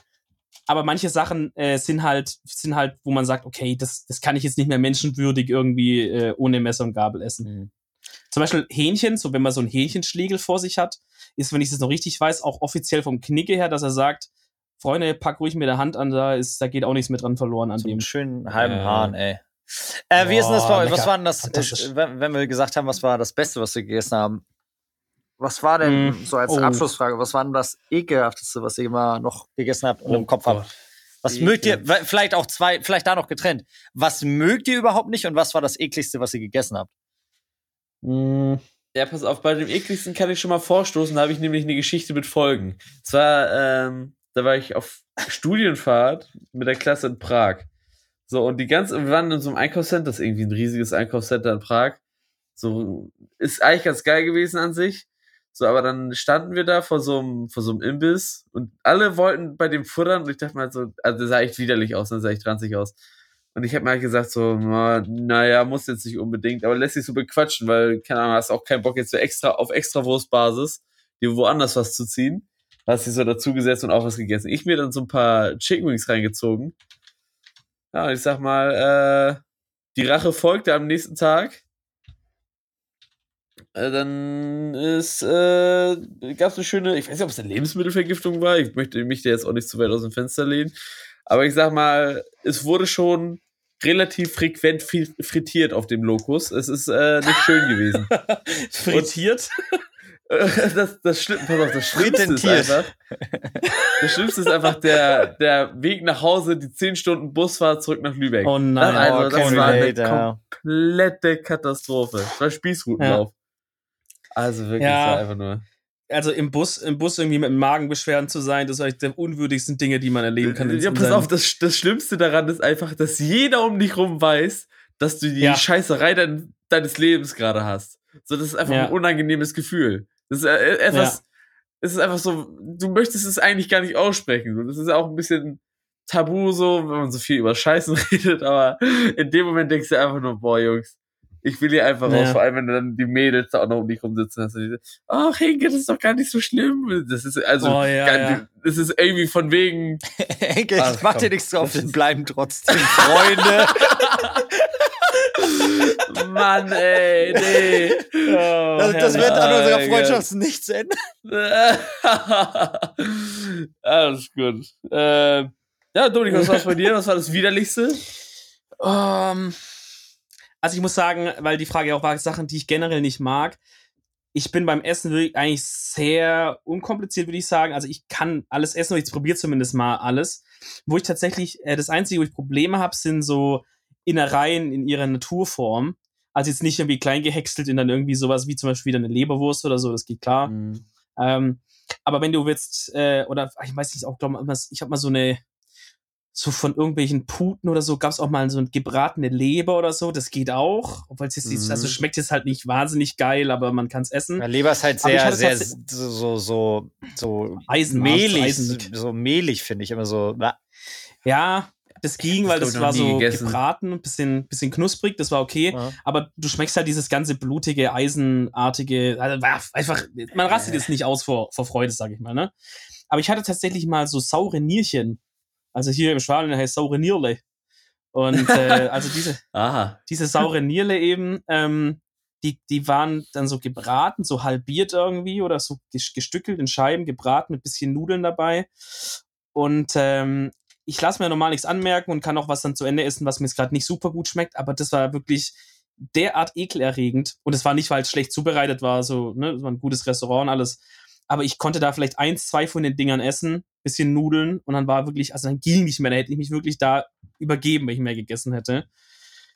aber manche Sachen äh, sind halt, sind halt, wo man sagt, okay, das, das kann ich jetzt nicht mehr menschenwürdig irgendwie äh, ohne Messer und Gabel essen. Mhm. Zum Beispiel Hähnchen, so wenn man so einen Hähnchenschlegel vor sich hat, ist, wenn ich das noch richtig weiß, auch offiziell vom Knicke her, dass er sagt, Freunde, pack ruhig mit der Hand an, da ist, da geht auch nichts mehr dran verloren an So dem. schönen halben Ja. Hahn, ey. Äh, wie ist denn das bei euch? Was war denn das, äh, wenn, wenn wir gesagt haben, was war das Beste, was wir gegessen haben? Was war denn, Mm, so als oh. Abschlussfrage, was war denn das ekelhafteste, was ihr immer noch gegessen habt und Oh im Kopf habt? Was Ekel. mögt ihr, vielleicht auch zwei, vielleicht da noch getrennt. Was mögt ihr überhaupt nicht und was war das ekligste, was ihr gegessen habt? Mm, Ja, pass auf, bei dem ekligsten kann ich schon mal vorstoßen, da habe ich nämlich eine Geschichte mit Folgen. Zwar, ähm, da war ich auf Studienfahrt mit der Klasse in Prag. So, und die ganze, wir waren in so einem Einkaufscenter, das ist irgendwie ein riesiges Einkaufscenter in Prag. So, ist eigentlich ganz geil gewesen an sich. So, aber dann standen wir da vor so einem, vor so einem Imbiss und alle wollten bei dem futtern und ich dachte mal so, also das sah echt widerlich aus, das sah echt ranzig aus. Und ich habe mir halt gesagt so, naja, muss jetzt nicht unbedingt, aber lässt sich so bequatschen, weil, keine Ahnung, hast auch keinen Bock jetzt so extra, auf extra Wurstbasis, dir woanders was zu ziehen. Hast dich so dazugesetzt und auch was gegessen. Ich mir dann so ein paar Chicken Wings reingezogen. Ja, und ich sag mal, äh, die Rache folgte am nächsten Tag. Äh, dann ist, äh, gab es eine schöne, ich weiß nicht, ob es eine Lebensmittelvergiftung war. Ich möchte mich da jetzt auch nicht zu weit aus dem Fenster lehnen. Aber ich sag mal, es wurde schon relativ frequent frittiert auf dem Lokus. Es ist äh, nicht schön gewesen. frittiert? das, das, Schlimm, pass auf, das Schlimmste ist einfach, das Schlimmste ist einfach der, der Weg nach Hause, die 10 Stunden Busfahrt zurück nach Lübeck. Oh nein, das, also, oh, das war eine komplette Katastrophe. Das war Spießrutenlauf. Ja. Also wirklich, ja. das war einfach nur also im Bus, im Bus irgendwie mit Magenbeschwerden zu sein, das ist eigentlich der unwürdigsten Dinge, die man erleben kann. Ja, pass auf, das, das Schlimmste daran ist einfach, dass jeder um dich rum weiß, dass du die ja. Scheißerei dein, deines Lebens gerade hast. So, das ist einfach ja. ein unangenehmes Gefühl. Das ist äh, etwas, ja. es ist einfach so, du möchtest es eigentlich gar nicht aussprechen. Das ist auch ein bisschen tabu so, wenn man so viel über Scheißen redet, aber in dem Moment denkst du einfach nur, boah, Jungs, ich will hier einfach ja. raus, vor allem wenn dann die Mädels da auch noch um dich rumsitzen hast. Ach, Henke, das ist doch gar nicht so schlimm. Das ist also, oh, ja, gar, ja. das ist irgendwie von wegen. Henke, Ach, ich mach dir nichts drauf, wir bleiben trotzdem Freunde. Mann, ey, nee. Oh, das, das wird an unserer Freundschaft nichts ändern. Alles gut. Äh, ja, Dominik, was war bei dir? Was war das Widerlichste? Um, ähm, also ich muss sagen, weil die Frage auch war, Sachen, die ich generell nicht mag. Ich bin beim Essen wirklich eigentlich sehr unkompliziert, würde ich sagen. Also ich kann alles essen, ich probiere zumindest mal alles. Wo ich tatsächlich, äh, das Einzige, wo ich Probleme habe, sind so Innereien in ihrer Naturform. Also jetzt nicht irgendwie klein gehäckselt in dann irgendwie sowas wie zum Beispiel wieder eine Leberwurst oder so, das geht klar. Mhm. Ähm, aber wenn du willst, äh, oder ich weiß nicht, auch glaub, ich habe mal so eine so von irgendwelchen Puten oder so gab es auch mal so ein gebratene Leber oder so. Das geht auch. Obwohl es jetzt mhm. also schmeckt jetzt halt nicht wahnsinnig geil, aber man kann es essen. Ja, Leber ist halt sehr, sehr so, so, so Eisen mehlig. Eisen so mehlig, finde ich immer so. Ja, das ging, weil das, das war so gegessen. gebraten, bisschen, bisschen knusprig, das war okay. Ja. Aber du schmeckst halt dieses ganze blutige, eisenartige, also einfach, man rastet jetzt nicht aus vor, vor Freude, sag ich mal, ne? Aber ich hatte tatsächlich mal so saure Nierchen also hier im Schwaben heißt saure Nierle. Und äh, also diese, diese saure Nierle eben, ähm, die, die waren dann so gebraten, so halbiert irgendwie oder so gestückelt in Scheiben, gebraten mit bisschen Nudeln dabei. Und ähm, ich lasse mir normal nichts anmerken und kann auch was dann zu Ende essen, was mir jetzt gerade nicht super gut schmeckt, aber das war wirklich derart ekelerregend. Und es war nicht, weil es schlecht zubereitet war, so, ne, es war ein gutes Restaurant und alles, aber ich konnte da vielleicht eins, zwei von den Dingern essen, bisschen Nudeln und dann war wirklich, also dann ging nicht mehr, da hätte ich mich wirklich da übergeben, wenn ich mehr gegessen hätte.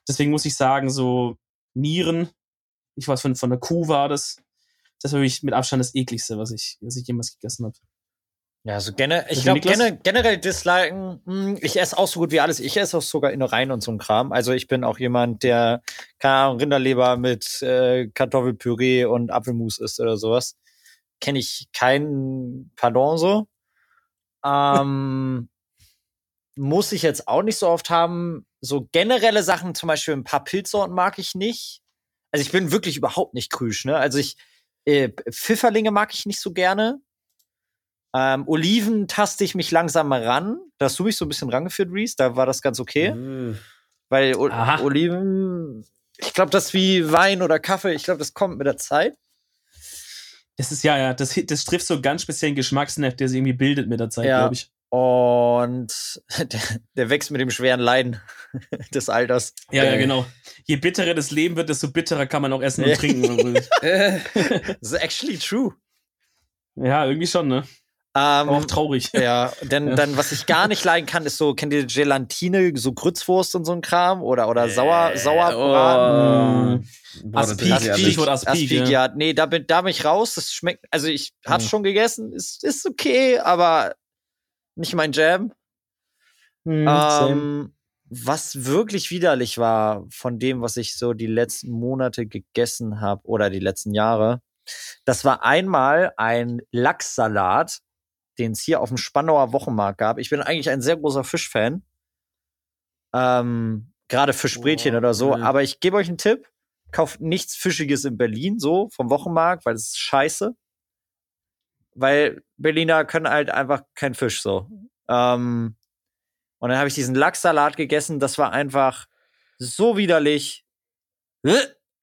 Deswegen muss ich sagen, so Nieren, ich weiß, von, von der Kuh war das, das war wirklich mit Abstand das ekligste, was ich, was ich jemals gegessen habe. Ja, also generell, ich glaube gener generell disliken, mh, hm, ich esse auch so gut wie alles. Ich esse auch sogar Innereien und so ein Kram. Also ich bin auch jemand, der, keine Ahnung, Rinderleber mit äh, Kartoffelpüree und Apfelmus isst oder sowas kenne ich kein Pardon so. Ähm, muss ich jetzt auch nicht so oft haben. So generelle Sachen, zum Beispiel ein paar Pilzsorten mag ich nicht. Also ich bin wirklich überhaupt nicht krüsch, ne? Also ich, äh, Pfifferlinge mag ich nicht so gerne. Ähm, Oliven taste ich mich langsam ran. Da hast du mich so ein bisschen rangeführt, Reese. Da war das ganz okay. Mhm. Weil o Aha. Oliven, ich glaube, das ist wie Wein oder Kaffee. Ich glaube, das kommt mit der Zeit. Das ist ja, ja, das, das trifft so ganz speziellen Geschmacksnerv, der sich irgendwie bildet mit der Zeit, ja. glaube ich. Und der, der, wächst mit dem schweren Leiden des Alters. Ja, ja, genau. Je bitterer das Leben wird, desto bitterer kann man auch essen und trinken. das ist actually true. Ja, irgendwie schon, ne? Ähm, auch traurig. Ja, denn ja. dann, was ich gar nicht leiden kann, ist so, kennt ihr Gelatine, so Grützwurst und so ein Kram? Oder, oder Sauer, äh, Sauerbraten? Oh. Boah, Aspik, Aspik, Aspik, Aspik, ja. ja. Nee, da bin, da bin ich raus. Das schmeckt, also ich hab's mhm. schon gegessen, ist, ist okay, aber nicht mein Jam. Mhm, ähm, was wirklich widerlich war von dem, was ich so die letzten Monate gegessen habe oder die letzten Jahre, Das war einmal ein Lachssalat, den es hier auf dem Spandauer Wochenmarkt gab. Ich bin eigentlich ein sehr großer Fischfan. Ähm, Gerade Fischbrötchen Oh, oder so. mhm. Aber ich gebe euch einen Tipp. Kauft nichts Fischiges in Berlin, so vom Wochenmarkt, weil das ist scheiße. Weil Berliner können halt einfach kein Fisch so. Ähm, und dann habe ich diesen Lachssalat gegessen. Das war einfach so widerlich.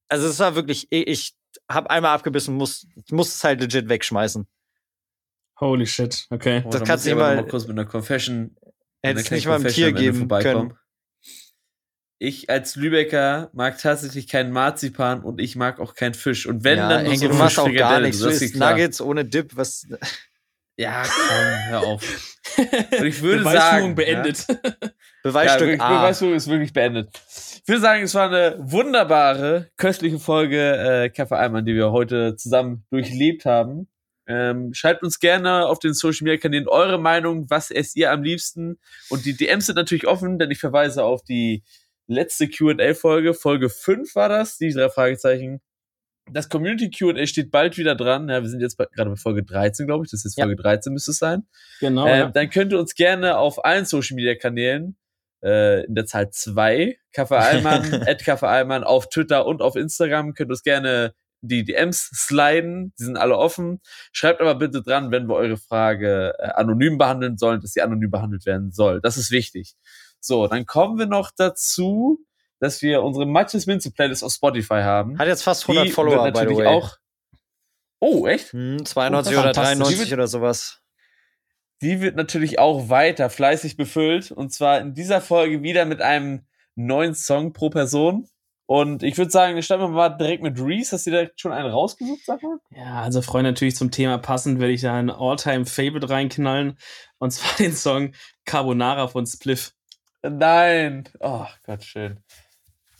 Also es war wirklich, ich, ich habe einmal abgebissen, muss, ich muss es halt legit wegschmeißen. Holy shit, okay. Oh, Das da kannst du mal- mal kurz mit einer Confession. Hätte einer es kleinen nicht mal Confession Tier geben vorbeikommen. können. Ich als Lübecker mag tatsächlich keinen Marzipan und ich mag auch keinen Fisch. Und wenn ja, dann Henke, so du machst auch gar nichts. Du isst. Nuggets ohne Dip, was. Ja, komm, hör auf. Und ich würde Beweisführung sagen, beendet. Ja, Beweisstück wirklich, A. Beweisführung ist wirklich beendet. Ich würde sagen, es war eine wunderbare, köstliche Folge äh, Kaffee Eimann, die wir heute zusammen durchlebt haben. Ähm, schreibt uns gerne auf den Social Media Kanälen eure Meinung, was esst ihr am liebsten. Und die DMs sind natürlich offen, denn ich verweise auf die letzte Q&A-Folge, Folge 5 war das, die drei Fragezeichen. Das Community Q&A steht bald wieder dran. Ja, wir sind jetzt bei, gerade bei Folge 13, glaube ich. Das ist jetzt Ja. Folge 13 müsste es sein. Genau. Ähm, ja. Dann könnt ihr uns gerne auf allen Social Media Kanälen äh, in der Zahl zwei Kaffee Allmann, at Kaffee Allmann auf Twitter und auf Instagram könnt ihr uns gerne die DMs sliden, die sind alle offen. Schreibt aber bitte dran, wenn wir eure Frage äh, anonym behandeln sollen, dass sie anonym behandelt werden soll. Das ist wichtig. So, dann kommen wir noch dazu, dass wir unsere Matches Minze Playlist auf Spotify haben. Hat jetzt fast 100 Die Follower, wird by the natürlich way. auch. Oh, echt? Hm, 92 Oh, oder fantastisch. 93 oder sowas. die wird natürlich auch weiter fleißig befüllt. Und zwar in dieser Folge wieder mit einem neuen Song pro Person. Und ich würde sagen, starten wir mal direkt mit Reese. Hast du direkt schon einen rausgesucht, sag mal? Ja, also Freunde, natürlich zum Thema passend werde ich da ein All-Time-Favorite reinknallen. Und zwar den Song Carbonara von Spliff. Nein. Oh Gott, schön.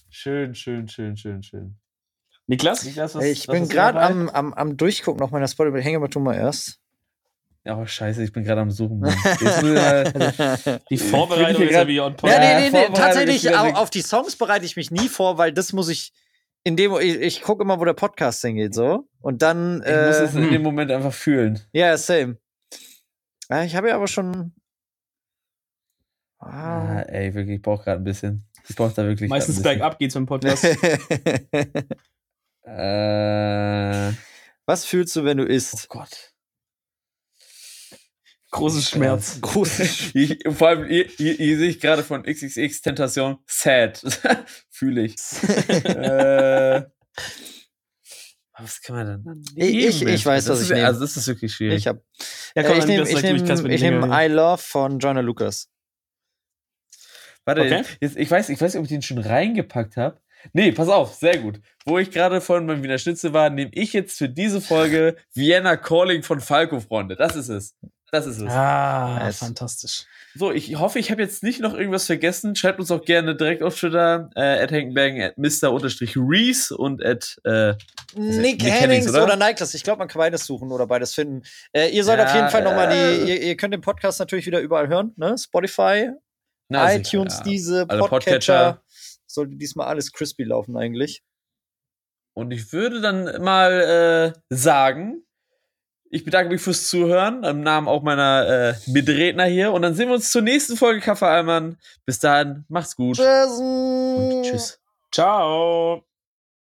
Schön, schön, schön, schön, schön. Niklas? Niklas, was, ich was bin gerade am, am, am Durchgucken noch meiner Spotify. Hänge mal, tu mal erst. Ja, oh, scheiße, ich bin gerade am Suchen. Mal- Die Ich Vorbereitung ist ja wie on point. Ja, nee, nee, nee. Tatsächlich, wieder au- nix. auf die Songs bereite ich mich nie vor, weil das muss ich. In dem, ich, ich gucke immer, wo der Podcast hingeht, so. Und dann. ich muss Äh, es in dem Moment einfach fühlen. ja, same. Ja, ich habe ja aber schon. Ah, Ah. ey, wirklich, ich brauche gerade ein bisschen. Ich brauche da wirklich. Meistens bergab geht's im Podcast. Äh, Was fühlst du, wenn du oh isst? Gott. Großes Schmerz. Großes Ich, vor allem, hier, sehe ich gerade von XXX Tentation sad. Fühle ich. äh, was kann man denn Ich- ich- ich weiß, das was ist, ich nehme. Also, das ist wirklich schwierig. Ich hab. Ja, äh, ich nehme ich nehm, ich nehm I Love von Joyner Lucas. Warte, Okay. jetzt, ich, weiß, ich weiß nicht, ob ich den schon reingepackt habe. Nee, pass auf, sehr gut. Wo ich gerade vorhin beim Wiener Schnitzel war, nehme ich jetzt für diese Folge Vienna Calling von Falco, Freunde. Das ist es. Das ist es. Ah, Nice. fantastisch. So, ich hoffe, ich habe jetzt nicht noch irgendwas vergessen. Schreibt uns auch gerne direkt auf Twitter, äh, at Hankenbergen, at Mr. und at, äh, Nick, Nick Hennings oder, oder? Niklas. Ich glaube, man kann beides suchen oder beides finden. Äh, ihr sollt Ja, auf jeden Fall nochmal äh, die, ihr, ihr könnt den Podcast natürlich wieder überall hören, ne? Spotify, na, sicher, iTunes, ja. diese Alle Podcatcher. Podcatcher. Sollte diesmal alles crispy laufen eigentlich. Und ich würde dann mal äh, sagen, ich bedanke mich fürs Zuhören, im Namen auch meiner äh, Mitredner hier. Und dann sehen wir uns zur nächsten Folge Kaffee Allmann. Bis dahin, macht's gut Tschüss. und tschüss. Ciao.